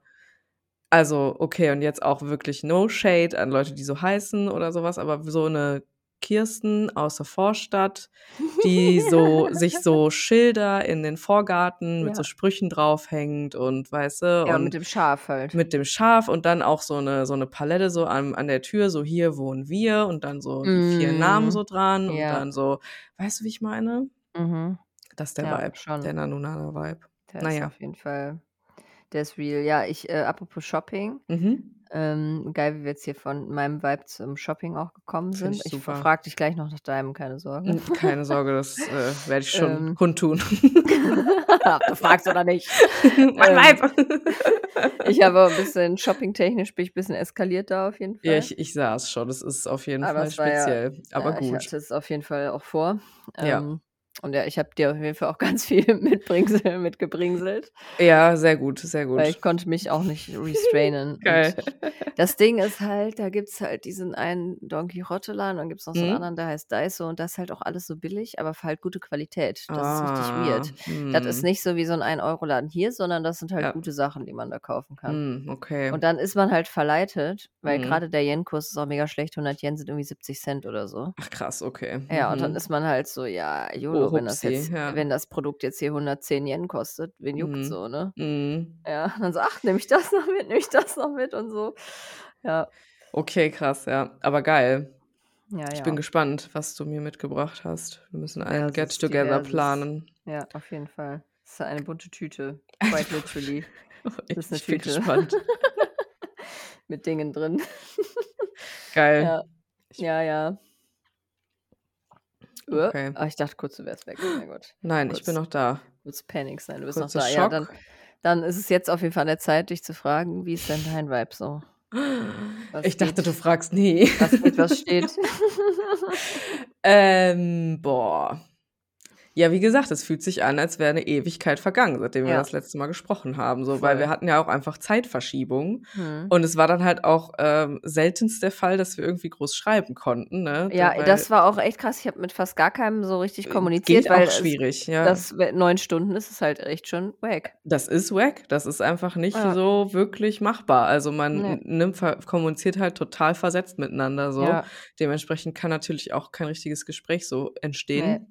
Speaker 2: also, okay, und jetzt auch wirklich no shade an Leute, die so heißen oder so was, aber so 'ne Kirsten aus der Vorstadt, die so sich so Schilder in den Vorgarten mit so
Speaker 1: Ja.
Speaker 2: Sprüchen draufhängt und weißt du?
Speaker 1: Ja, mit
Speaker 2: Und
Speaker 1: dem Schaf halt.
Speaker 2: mit dem Schaf und dann auch so 'ne so 'ne Palette so an an der Tür, so: „Hier wohnen wir“ und dann so die 4 Namen so
Speaker 1: Mhm.
Speaker 2: dran und
Speaker 1: Ja.
Speaker 2: dann so weißt du, wie ich meine?
Speaker 1: Mhm.
Speaker 2: Das ist der
Speaker 1: Ja,
Speaker 2: Vibe, der
Speaker 1: schon. Der
Speaker 2: Na
Speaker 1: ist
Speaker 2: ja.
Speaker 1: auf jeden Fall der ist real. Ja, ich äh, apropos Shopping,
Speaker 2: Mhm.
Speaker 1: ähm, geil, wie wir jetzt hier von meinem Vibe zum Shopping auch gekommen
Speaker 2: Finde
Speaker 1: sind.
Speaker 2: ich
Speaker 1: Ich frage dich gleich noch nach deinem, keine Sorge.
Speaker 2: Keine Sorge, das, äh, werde ich schon
Speaker 1: Ähm.
Speaker 2: kundtun.
Speaker 1: Ob du fragst oder nicht.
Speaker 2: Mein
Speaker 1: Ähm,
Speaker 2: Vibe.
Speaker 1: ich habe 'n bisschen shoppingtechnisch bin ich bisschen eskaliert da auf jeden Fall.
Speaker 2: Ja, ich ich sah es schon. Das ist auf jeden
Speaker 1: Aber
Speaker 2: Fall
Speaker 1: war ja
Speaker 2: speziell, aber
Speaker 1: ja, ich
Speaker 2: gut.
Speaker 1: hatte es auf jeden Fall auch vor.
Speaker 2: Ja.
Speaker 1: Und ja, ich habe dir auf jeden Fall auch ganz viel mitbringsel mitgebringselt.
Speaker 2: Ja, sehr gut, sehr
Speaker 1: Weil
Speaker 2: gut.
Speaker 1: ich konnte mich auch nicht restrainen.
Speaker 2: Geil.
Speaker 1: Und das Ding ist halt, da gibt's halt diesen einen Don Quijote-Laden, dann gibt's noch so 'n
Speaker 2: Mhm.
Speaker 1: anderen, der heißt Daiso und das ist halt auch alles so billig, aber für halt gute Qualität. Das ist richtig
Speaker 2: Ah,
Speaker 1: weird. Das ist
Speaker 2: mhm.
Speaker 1: nicht so wie so 'n Ein-Euro-Laden hier, sondern das sind halt
Speaker 2: Ja.
Speaker 1: gute Sachen, die man da kaufen kann.
Speaker 2: Mhm, okay.
Speaker 1: Und dann ist man halt verleitet, weil
Speaker 2: Mhm.
Speaker 1: grade der Yen-Kurs ist auch mega schlecht. 100 Yen sind irgendwie 70 Cent oder so.
Speaker 2: Ach krass, okay.
Speaker 1: Ja, und dann
Speaker 2: Mhm.
Speaker 1: ist man halt so: „Ja, YOLO, wenn das jetzt
Speaker 2: ja.
Speaker 1: wenn das Produkt jetzt hier 110 Yen kostet, wen juckt's
Speaker 2: Mhm.
Speaker 1: so“, ne?
Speaker 2: Mhm.
Speaker 1: Ja, dann so: „Ach, nehme ich das noch mit, nehme ich das noch mit“ und so. Ja.
Speaker 2: Okay, krass, ja. Aber geil.
Speaker 1: Ja,
Speaker 2: Ich bin
Speaker 1: ja.
Speaker 2: gespannt, was du mir mitgebracht hast. Wir müssen ein Get-Together planen.
Speaker 1: Ja, auf jeden Fall. Es ist eine bunte Tüte, quite literally. Das ist 'ne
Speaker 2: ich bin
Speaker 1: Tüte.
Speaker 2: gespannt.
Speaker 1: Mit Dingen drin.
Speaker 2: Geil.
Speaker 1: Ja. Ja, ja. Äh,
Speaker 2: Okay.
Speaker 1: ah, ich dachte kurz, du wärst weg.
Speaker 2: Nein, ich bin
Speaker 1: Kurz
Speaker 2: noch da.
Speaker 1: kurz Panik sein, du bist
Speaker 2: Kurzer
Speaker 1: noch da. Ja, dann
Speaker 2: Schock.
Speaker 1: dann ist es jetzt auf jeden Fall an der Zeit, dich zu fragen, wie ist denn dein Vibe so? Was
Speaker 2: Ich dachte,
Speaker 1: geht?
Speaker 2: du fragst nie.
Speaker 1: Was was steht?
Speaker 2: Ähm, boah. Ja, wie gesagt, es fühlt sich an, als wäre eine Ewigkeit vergangen, seitdem wir
Speaker 1: Ja.
Speaker 2: das letzte Mal gesprochen haben, so, weil
Speaker 1: Voll.
Speaker 2: wir hatten ja auch einfach Zeitverschiebung
Speaker 1: Mhm.
Speaker 2: und es war dann halt auch, ähm, seltenst der Fall, dass wir irgendwie groß schreiben konnten, ne?
Speaker 1: Ja,
Speaker 2: weil
Speaker 1: das war auch echt krass. Ich habe mit fast gar keinem so richtig
Speaker 2: Äh,
Speaker 1: kommuniziert,
Speaker 2: geht
Speaker 1: weil
Speaker 2: auch
Speaker 1: es
Speaker 2: schwierig, ja.
Speaker 1: das 9 Stunden ist es halt echt schon wack.
Speaker 2: Das ist wack. Das ist einfach nicht
Speaker 1: Ja.
Speaker 2: so wirklich machbar. Also, man
Speaker 1: Ne.
Speaker 2: n nimmt kommuniziert halt total versetzt miteinander so.
Speaker 1: Ja.
Speaker 2: Dementsprechend kann natürlich auch kein richtiges Gespräch so entstehen.
Speaker 1: Ne.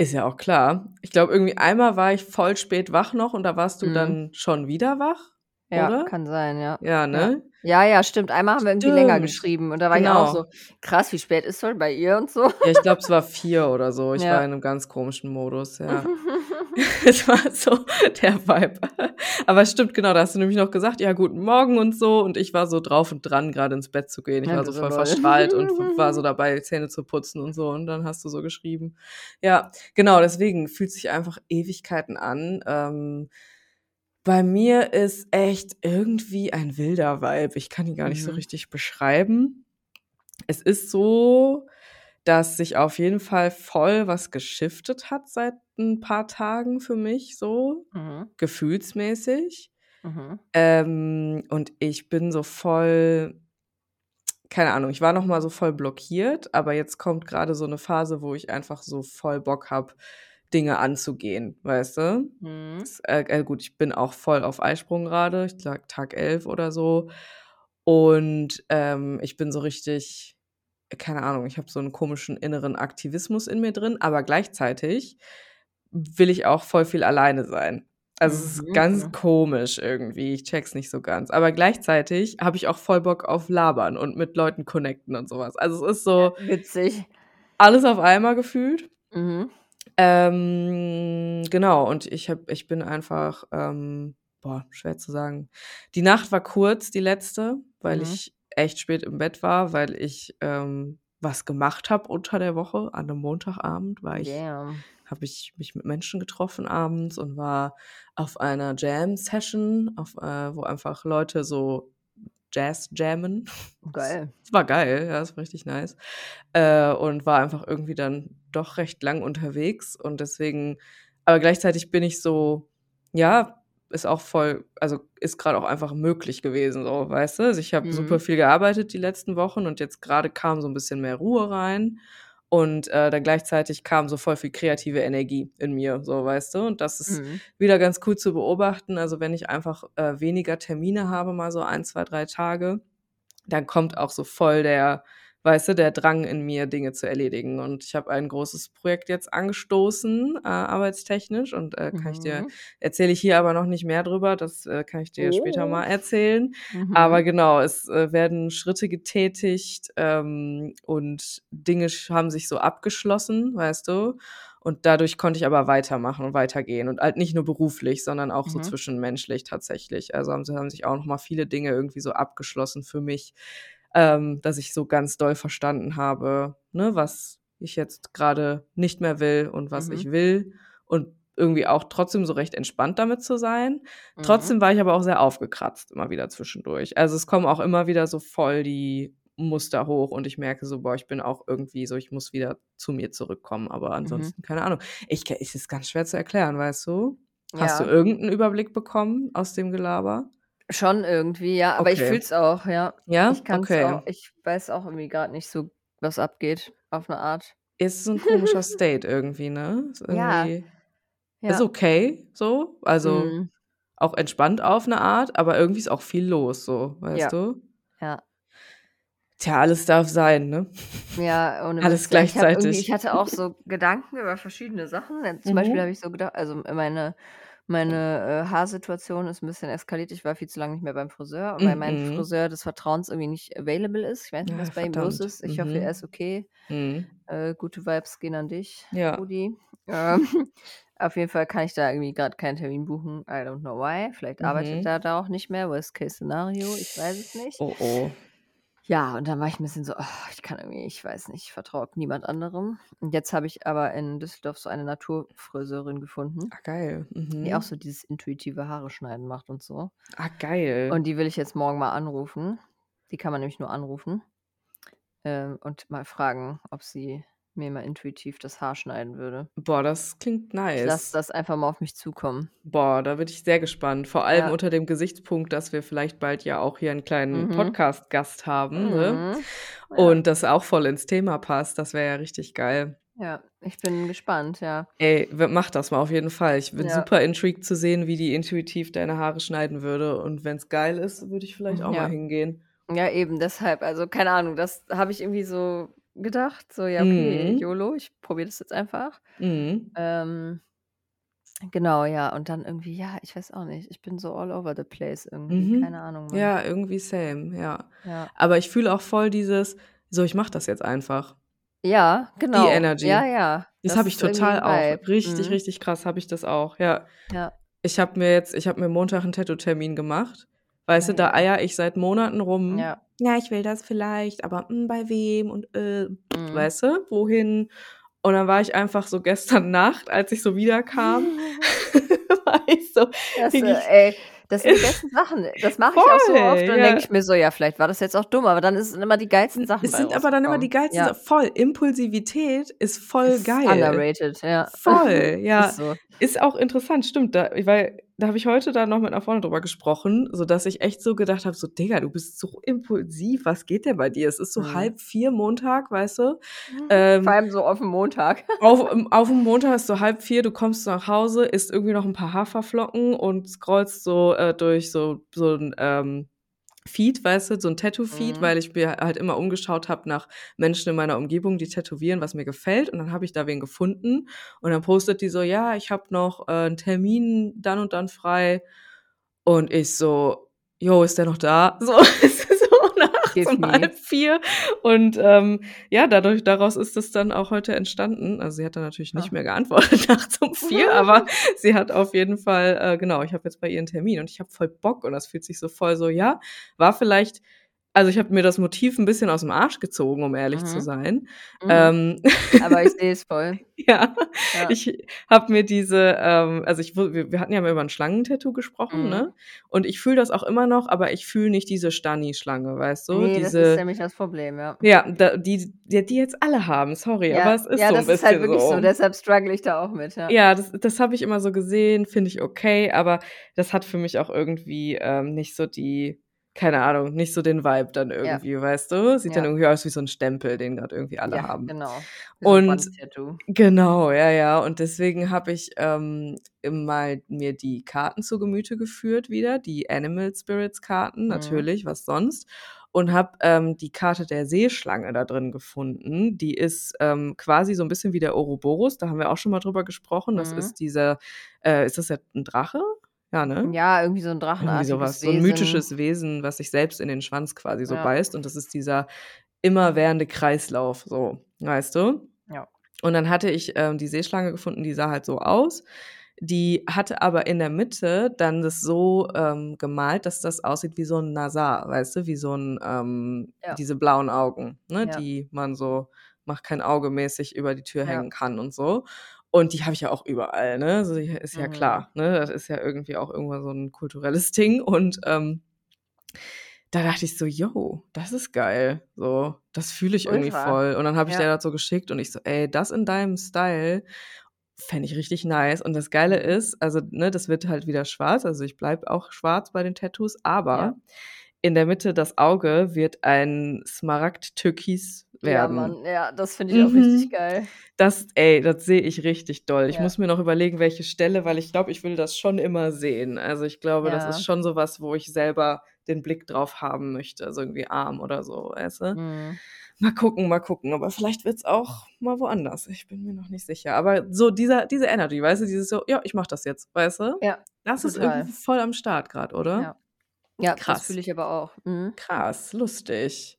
Speaker 2: Ist ja auch klar. Ich glaube, irgendwie einmal war ich voll spät wach noch und da warst du
Speaker 1: Mhm.
Speaker 2: dann schon wieder wach,
Speaker 1: Ja,
Speaker 2: oder?
Speaker 1: kann sein, ja.
Speaker 2: Ja,
Speaker 1: Ja.
Speaker 2: ne?
Speaker 1: Ja, ja, stimmt. Einmal haben wir irgendwie länger
Speaker 2: Stimmt.
Speaker 1: geschrieben und da war ich auch
Speaker 2: Genau.
Speaker 1: so: „Krass, wie spät ist schon bei ihr und so?“
Speaker 2: Ja, ich glaube, es war 4 oder so. Ich war
Speaker 1: Ja.
Speaker 2: in 'nem ganz komischen Modus, ja. Es war so der Vibe. Aber es stimmt, genau, da hast du nämlich noch gesagt: „Ja, guten Morgen“ und so und ich war so drauf und dran, grade ins Bett zu gehen. Ich
Speaker 1: Ja,
Speaker 2: war so
Speaker 1: so:
Speaker 2: voll verstrahlt und war so dabei, Zähne zu putzen und so und dann hast du so geschrieben. Ja, genau, deswegen fühlt sich einfach Ewigkeiten an. Ähm, bei mir ist echt irgendwie ein wilder Vibe. Ich kann ihn gar nicht so
Speaker 1: Mhm.
Speaker 2: richtig beschreiben. Es ist so, dass sich auf jeden Fall voll was geschiftet hat seit 'n paar Tagen für mich so,
Speaker 1: Mhm.
Speaker 2: gefühlsmäßig.
Speaker 1: Mhm.
Speaker 2: Ähm, und ich bin so voll keine Ahnung, ich war noch mal so voll blockiert, aber jetzt kommt grade so 'ne Phase, wo ich einfach so voll Bock habe, Dinge anzugehen, weißt du?
Speaker 1: Mhm.
Speaker 2: Das äh, äh, gut, ich bin auch voll auf Eisprung grade. Ich glaube Tag 11 oder so. Und, ähm, ich bin so richtig keine Ahnung, ich habe so 'n komischen inneren Aktivismus in mir drin, aber gleichzeitig will ich auch voll viel alleine sein. Also, es ist
Speaker 1: Mhm,
Speaker 2: ganz komisch irgendwie. Ich check's nicht so ganz. Aber gleichzeitig habe ich auch voll Bock auf Labern und mit Leuten connecten und so was. Also, es ist so
Speaker 1: Witzig.
Speaker 2: alles auf einmal gefühlt.
Speaker 1: Mhm.
Speaker 2: Ähm, genau, und ich habe ich bin einfach, ähm boah, schwer zu sagen. Die Nacht war kurz, die letzte, weil
Speaker 1: Mhm.
Speaker 2: ich echt spät im Bett war, weil ich, ähm, was gemacht habe unter der Woche. An 'nem Montagabend war ich
Speaker 1: Damn.
Speaker 2: habe ich mich mit Menschen getroffen abends und war auf einer Jam-Session, äh, wo einfach Leute so Jazz jammen.
Speaker 1: Geil.
Speaker 2: Es war geil, ja, es war richtig nice. Äh, und war einfach irgendwie dann doch recht lang unterwegs und deswegen aber gleichzeitig bin ich so ja, ist auch voll also, ist grade auch einfach möglich gewesen so, weißt du? Also, ich habe super
Speaker 1: Mhm.
Speaker 2: viel gearbeitet die letzten Wochen und jetzt grade kam so 'n bisschen mehr Ruhe rein und, äh, dann gleichzeitig kam so voll viel kreative Energie in mir, so, weißt du? Und das ist
Speaker 1: Mhm.
Speaker 2: wieder ganz cool zu beobachten. Also, wenn ich einfach, äh, weniger Termine habe, mal so 1, 2, 3 Tage, dann kommt auch so voll der weißt du, der Drang in mir, Dinge zu erledigen. Und ich habe ein großes Projekt jetzt angestoßen, äh, arbeitstechnisch und, äh, kann ich dir
Speaker 1: Mhm.
Speaker 2: erzähle ich hier aber noch nicht mehr drüber. Das, äh, kann ich dir später
Speaker 1: Oh.
Speaker 2: mal erzählen. Aber
Speaker 1: Mhm.
Speaker 2: genau, es, äh, werden Schritte getätigt, ähm, und Dinge haben sich so abgeschlossen, weißt du? Und dadurch konnte ich aber weitermachen und weitergehen und halt nicht nur beruflich, sondern auch so
Speaker 1: Mhm.
Speaker 2: zwischenmenschlich tatsächlich. Also, haben haben sich auch noch mal viele Dinge irgendwie so abgeschlossen für mich, ähm, dass ich so ganz doll verstanden habe, ne, was ich jetzt grade nicht mehr will und was
Speaker 1: Mhm.
Speaker 2: ich will und irgendwie auch trotzdem so recht entspannt damit zu sein.
Speaker 1: Mhm.
Speaker 2: Trotzdem war ich aber auch sehr aufgekratzt immer wieder zwischendurch. Also, es kommen auch immer wieder so voll die Muster hoch und ich merke so: „Boah, ich bin auch irgendwie so ich muss wieder zu mir zurückkommen.“ Aber
Speaker 1: Mhm.
Speaker 2: ansonsten keine Ahnung. Ich es ist ganz schwer zu erklären, weißt du? Hast du
Speaker 1: Ja.
Speaker 2: irgend 'n Überblick bekommen aus dem Gelaber?
Speaker 1: Schon irgendwie, ja, aber ich
Speaker 2: Okay.
Speaker 1: fühle es auch, ja.
Speaker 2: Ja?
Speaker 1: Ich kann's
Speaker 2: Okay.
Speaker 1: auch ich weiß auch irgendwie grad nicht so, was abgeht auf 'ne Art.
Speaker 2: Ist so 'n komischer State irgendwie, ne? Ist
Speaker 1: Ja.
Speaker 2: irgendwie ist
Speaker 1: Ja.
Speaker 2: okay so, also,
Speaker 1: Mhm.
Speaker 2: auch entspannt auf 'ne Art, aber irgendwie ist auch viel los so, weißt
Speaker 1: Ja.
Speaker 2: du?
Speaker 1: Ja.
Speaker 2: Tja, alles darf sein, ne?
Speaker 1: Ja, ohne
Speaker 2: Alles
Speaker 1: Witz. Ja, ich habe irgendwie
Speaker 2: gleichzeitig.
Speaker 1: ich hatte auch so Gedanken über verschiedene Sachen. Zum Beispiel
Speaker 2: Mhm.
Speaker 1: habe ich so gedacht also, meine meine, äh, Haarsituation ist 'n bisschen eskaliert. Ich war viel zu lange nicht mehr beim Friseur, weil mein
Speaker 2: Mhm.
Speaker 1: Friseur des Vertrauens irgendwie nicht available ist. Ich weiß nicht,
Speaker 2: Ja,
Speaker 1: was bei ihm los
Speaker 2: verdammt.
Speaker 1: ist. Ich hoffe, er
Speaker 2: Mhm.
Speaker 1: ist okay.
Speaker 2: Mhm.
Speaker 1: Äh, gute Vibes gehen an dich,
Speaker 2: Ja.
Speaker 1: Rudi. Ähm, auf jeden Fall kann ich da irgendwie grad keinen Termin buchen. I don't know why. Vielleicht arbeitet
Speaker 2: Mhm.
Speaker 1: er da auch nicht mehr. Worst Case Szenario, ich weiß es nicht.
Speaker 2: Oh, oh.
Speaker 1: Ja, und dann war ich 'n bisschen so: „Oh, ich kann irgendwie ich weiß nicht, ich vertraue niemand anderem.“ Und jetzt habe ich aber in Düsseldorf so eine Naturfriseurin gefunden,
Speaker 2: Ah, geil.
Speaker 1: die auch
Speaker 2: Mhm.
Speaker 1: so dieses intuitive Haare schneiden macht und so.
Speaker 2: Ah, geil.
Speaker 1: Und die will ich jetzt morgen mal anrufen. Die kann man nämlich nur anrufen, ähm, und mal fragen, ob sie mir mal intuitiv das Haar schneiden würde.
Speaker 2: Boah, das klingt
Speaker 1: Ich lasse
Speaker 2: nice.
Speaker 1: das einfach mal auf mich zukommen.
Speaker 2: Boah, da bin ich sehr gespannt. Vor allem
Speaker 1: Ja.
Speaker 2: unter dem Gesichtspunkt, dass wir vielleicht bald ja auch hier einen kleinen
Speaker 1: Mhm.
Speaker 2: Podcast-Gast haben, ne?
Speaker 1: Mhm. Ja.
Speaker 2: Und das auch voll ins Thema passt. Das wäre ja richtig geil.
Speaker 1: Ja, ich bin gespannt, ja.
Speaker 2: Ey, mach das mal auf jeden Fall. Ich bin
Speaker 1: Ja.
Speaker 2: super intrigued zu sehen, wie die intuitiv deine Haare schneiden würde. Und wenn's geil ist, würde ich vielleicht auch
Speaker 1: Ja.
Speaker 2: mal hingehen.
Speaker 1: Ja, eben, deshalb. Also, keine Ahnung, das habe ich irgendwie so gedacht. So, ja, okay,
Speaker 2: Mhm.
Speaker 1: YOLO, ich probiere das jetzt einfach.
Speaker 2: Mhm.
Speaker 1: Ähm, genau, ja. Und dann irgendwie, ja, ich weiß auch nicht. Ich bin so all over the place irgendwie. Keine
Speaker 2: Mhm.
Speaker 1: Ahnung, Mann.
Speaker 2: Ja, irgendwie same, ja.
Speaker 1: Ja.
Speaker 2: Aber ich fühle auch voll dieses: „So, ich mache das jetzt einfach.“
Speaker 1: Ja,
Speaker 2: Die
Speaker 1: genau. Ja,
Speaker 2: Energy.
Speaker 1: ja.
Speaker 2: Das
Speaker 1: Das
Speaker 2: habe ich total auch. Richtig,
Speaker 1: Mhm.
Speaker 2: richtig krass habe ich das auch, ja.
Speaker 1: Ja.
Speaker 2: Ich habe mir jetzt ich habe mir Montag 'n Tattoo-Termin gemacht. Weißt du, da
Speaker 1: Geil.
Speaker 2: eiere ich seit Monaten rum.
Speaker 1: Ja.
Speaker 2: „Ja, ich will das vielleicht, aber, hm, bei wem und, äh,
Speaker 1: Mhm.
Speaker 2: weißt du, wohin?“ Und dann war ich einfach so gestern Nacht, als ich so wiederkam, war ich so
Speaker 1: Das, äh, ey, das sind die besten Sachen. Das mache ich auch so oft und dann
Speaker 2: ja.
Speaker 1: denke ich mir so: „Ja, vielleicht war das jetzt auch dumm“, aber dann ist es immer die geilsten Sachen
Speaker 2: Es
Speaker 1: bei
Speaker 2: sind aber dann immer die geilsten
Speaker 1: Ja.
Speaker 2: Sa voll. Impulsivität ist voll
Speaker 1: Ist
Speaker 2: geil.
Speaker 1: underrated, ja.
Speaker 2: Voll, ja.
Speaker 1: Ist so.
Speaker 2: Ist auch interessant, stimmt. Da weil da habe ich heute dann noch mit 'ner Freundin drüber gesprochen, sodass ich echt so gedacht habe, so: „Digga, du bist so impulsiv. Was geht denn bei dir?“ Es ist so
Speaker 1: Mhm.
Speaker 2: 3:30 Montag, weißt du?
Speaker 1: Vor
Speaker 2: Ähm,
Speaker 1: allem so auf'm Montag.
Speaker 2: auf ähm, auf'm Montag ist so 3:30, du kommst nach Hause, isst irgendwie noch 'n paar Haferflocken und scrollst so, äh, durch so so 'n, ähm, Feed, weißt du, so 'n Tattoo-Feed,
Speaker 1: Mhm.
Speaker 2: weil ich mir halt immer umgeschaut habe nach Menschen in meiner Umgebung, die tätowieren, was mir gefällt. Und dann habe ich da wen gefunden und dann postet die so: „Ja, ich habe noch, äh, 'n Termin dann und dann frei.“ Und ich so: „Jo, ist der noch da?“ So, es ist nachts um. 3:30 und, ähm, ja, dadurch daraus ist es dann auch heute entstanden. Also, sie hat dann natürlich nicht
Speaker 1: Ah.
Speaker 2: mehr geantwortet nachts um 4, aber sie hat auf jeden Fall äh, genau, ich habe jetzt bei ihr 'n Termin und ich habe voll Bock und das fühlt sich so voll so ja, war vielleicht also, ich habe mir das Motiv 'n bisschen aus'm Arsch gezogen, um ehrlich zu
Speaker 1: Mhm.
Speaker 2: sein.
Speaker 1: Mhm.
Speaker 2: Ähm,
Speaker 1: Aber ich sehe es voll.
Speaker 2: ja,
Speaker 1: Ja.
Speaker 2: ich habe mir diese, ähm also, ich wir wir hatten ja mal über 'n Schlangentattoo gesprochen,
Speaker 1: Mhm.
Speaker 2: ne? Und ich fühle das auch immer noch, aber ich fühle nicht diese Stani-Schlange, weißt du?
Speaker 1: Ne, das ist
Speaker 2: Diese
Speaker 1: nämlich das Problem, ja.
Speaker 2: ja, da die die die jetzt alle haben, sorry, aber
Speaker 1: Ja,
Speaker 2: es ist
Speaker 1: ja,
Speaker 2: so 'n
Speaker 1: das
Speaker 2: bisschen
Speaker 1: ist halt wirklich so.
Speaker 2: so.
Speaker 1: Deshalb struggle ich da auch mit, ja.
Speaker 2: Ja, das das habe ich immer so gesehen, finde ich okay, aber das hat für mich auch irgendwie, ähm, nicht so die keine Ahnung, nicht so den Vibe dann
Speaker 1: Ja.
Speaker 2: irgendwie, weißt du? Sieht dann
Speaker 1: Ja.
Speaker 2: irgendwie aus wie so 'n Stempel, den grad irgendwie alle
Speaker 1: Ja,
Speaker 2: haben.
Speaker 1: genau. So
Speaker 2: Und genau, ja, ja. Und deswegen habe ich, ähm, mal mir die Karten zu Gemüte geführt wieder, die Animal Spirits Karten,
Speaker 1: Mhm.
Speaker 2: natürlich, was sonst. Und habe, ähm, die Karte der Seeschlange da drin gefunden. Die ist, ähm, quasi so 'n bisschen wie der Ouroboros, da haben wir auch schon mal drüber gesprochen. Das
Speaker 1: Mhm.
Speaker 2: ist dieser äh, ist das ja 'n Drache? Ja, ne?
Speaker 1: Ja, irgendwie so 'n
Speaker 2: Irgendwie
Speaker 1: drachenartiges
Speaker 2: so was, so 'n
Speaker 1: Wesen.
Speaker 2: mythisches Wesen, was sich selbst in den Schwanz quasi so
Speaker 1: Ja.
Speaker 2: beißt und das ist dieser immerwährende Kreislauf so, weißt du?
Speaker 1: Ja.
Speaker 2: Und dann hatte ich, ähm, die Seeschlange gefunden, die sah halt so aus. Die hatte aber in der Mitte dann das so, ähm, gemalt, dass das aussieht wie so 'n Nasar, weißt du, wie so 'n, ähm
Speaker 1: Ja.
Speaker 2: diese blauen Augen, ne,
Speaker 1: Ja.
Speaker 2: die man so „Mach kein Auge“ mäßig über die Tür hängen kann und so. Und die habe ich ja auch überall, ne? So, ja ist ja
Speaker 1: Mhm.
Speaker 2: klar, ne? Das ist ja irgendwie auch irgendwo so 'n kulturelles Ding und, ähm da dachte ich so: „Jo, das ist geil.“ So, das fühle ich irgendwie
Speaker 1: Ultra.
Speaker 2: voll. Und dann habe ich
Speaker 1: Ja.
Speaker 2: der das so geschickt und ich so: „Ey, das in deinem Style fände ich richtig nice.“ Und das Geile
Speaker 1: Mhm.
Speaker 2: ist, also, ne, das wird halt wieder schwarz, also, ich bleibe auch schwarz bei den Tattoos,
Speaker 1: Ja.
Speaker 2: aber in der Mitte das Auge wird ein Smaragd-Türkis
Speaker 1: Ja,
Speaker 2: werden.
Speaker 1: Mann, ja, das finde ich auch richtig
Speaker 2: Mhm.
Speaker 1: geil.
Speaker 2: Das ey, das sehe ich richtig doll. Ich
Speaker 1: Ja.
Speaker 2: muss mir noch überlegen, welche Stelle, weil ich glaube, ich will das schon immer sehen. Also, ich glaube, das ist
Speaker 1: Ja.
Speaker 2: schon so was, wo ich selber den Blick drauf haben möchte, also, irgendwie Arm oder so, weißt du?
Speaker 1: Mhm.
Speaker 2: Mal gucken, mal gucken, aber vielleicht wird's auch mal woanders. Ich bin mir noch nicht sicher. Aber so dieser diese Energy, weißt du, dieses so: „Ja, ich mache das jetzt“, weißt du?
Speaker 1: Ja,
Speaker 2: Das ist
Speaker 1: total.
Speaker 2: irgendwie voll am Start grad, oder?
Speaker 1: Ja. Ja, das
Speaker 2: Krass.
Speaker 1: fühle ich aber auch. Mhm.
Speaker 2: Krass, lustig.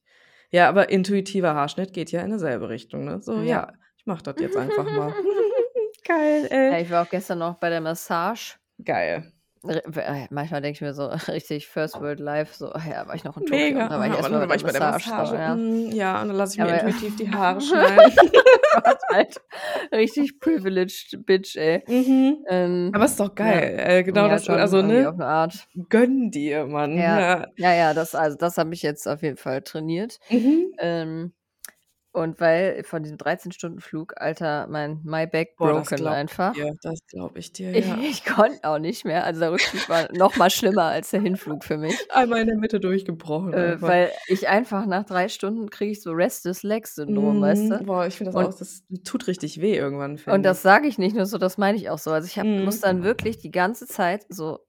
Speaker 2: Ja, aber intuitiver Haarschnitt geht ja in dieselbe Richtung, ne? So,
Speaker 1: Ja.
Speaker 2: ja, ich mache das jetzt einfach mal. Geil,
Speaker 1: Ja,
Speaker 2: ey.
Speaker 1: ich war auch gestern noch bei der Massage.
Speaker 2: Geil.
Speaker 1: Äh, manchmal denke ich mir so richtig First World Life, so: „Ah ja, war ich noch in Tokio
Speaker 2: Mega.
Speaker 1: und da war ich
Speaker 2: Ah,
Speaker 1: erst
Speaker 2: und
Speaker 1: mal
Speaker 2: dann
Speaker 1: bei der Massage“, ja.
Speaker 2: Hm, ja, und dann lasse ich mir
Speaker 1: Aber
Speaker 2: intuitiv die Haare schneiden.
Speaker 1: Halt. Richtig privileged Bitch, ey.
Speaker 2: Mhm.
Speaker 1: Ähm,
Speaker 2: Aber ist doch
Speaker 1: ja.
Speaker 2: geil. Äh, genau
Speaker 1: Ja,
Speaker 2: das
Speaker 1: schon
Speaker 2: also, ne?
Speaker 1: auf 'ne Art.
Speaker 2: Gönn dir, Mann.
Speaker 1: Ja.
Speaker 2: Ja.
Speaker 1: Ja, ja, das also, das habe ich jetzt auf jeden Fall trainiert.
Speaker 2: Mhm.
Speaker 1: Ähm, Und weil von diesem 13-Stunden-Flug, Alter, mein my back
Speaker 2: Boah,
Speaker 1: broken
Speaker 2: ich
Speaker 1: einfach.
Speaker 2: dir. Das glaube ich dir,
Speaker 1: Ich
Speaker 2: ja.
Speaker 1: ich konnte auch nicht mehr. Also, der Rückflug war noch mal schlimmer als der Hinflug für mich.
Speaker 2: Einmal in der Mitte durchgebrochen
Speaker 1: Äh, weil ich einfach nach 3 Stunden kriege ich so Restless Legs Syndrom, weißt
Speaker 2: Mhm.
Speaker 1: du?
Speaker 2: Boah, ich finde das
Speaker 1: Und
Speaker 2: auch das tut richtig weh irgendwann,
Speaker 1: und das
Speaker 2: ich.
Speaker 1: sage ich nicht nur so, das meine ich auch so. Also, ich muss
Speaker 2: Mhm.
Speaker 1: dann wirklich die ganze Zeit so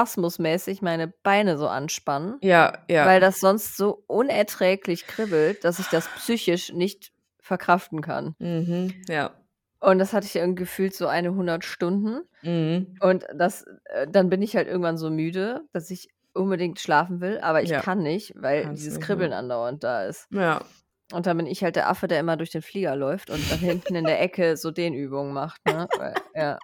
Speaker 1: spasmusmäßig meine Beine so anspannen,
Speaker 2: Ja, ja.
Speaker 1: weil das sonst so unerträglich kribbelt, dass ich das psychisch nicht verkraften kann.
Speaker 2: Mhm, ja.
Speaker 1: Und das hatte ich irgendwie gefühlt so eine 100 Stunden.
Speaker 2: Mhm.
Speaker 1: Und das äh, dann bin ich halt irgendwann so müde, dass ich unbedingt schlafen will, aber ich
Speaker 2: Ja.
Speaker 1: kann nicht, weil
Speaker 2: Kannst
Speaker 1: dieses
Speaker 2: nicht,
Speaker 1: Kribbeln andauernd da ist.
Speaker 2: Ja.
Speaker 1: Und dann bin ich halt der Affe, der immer durch den Flieger läuft und dann hinten in der Ecke so Dehnübungen macht, ne? Weil ja.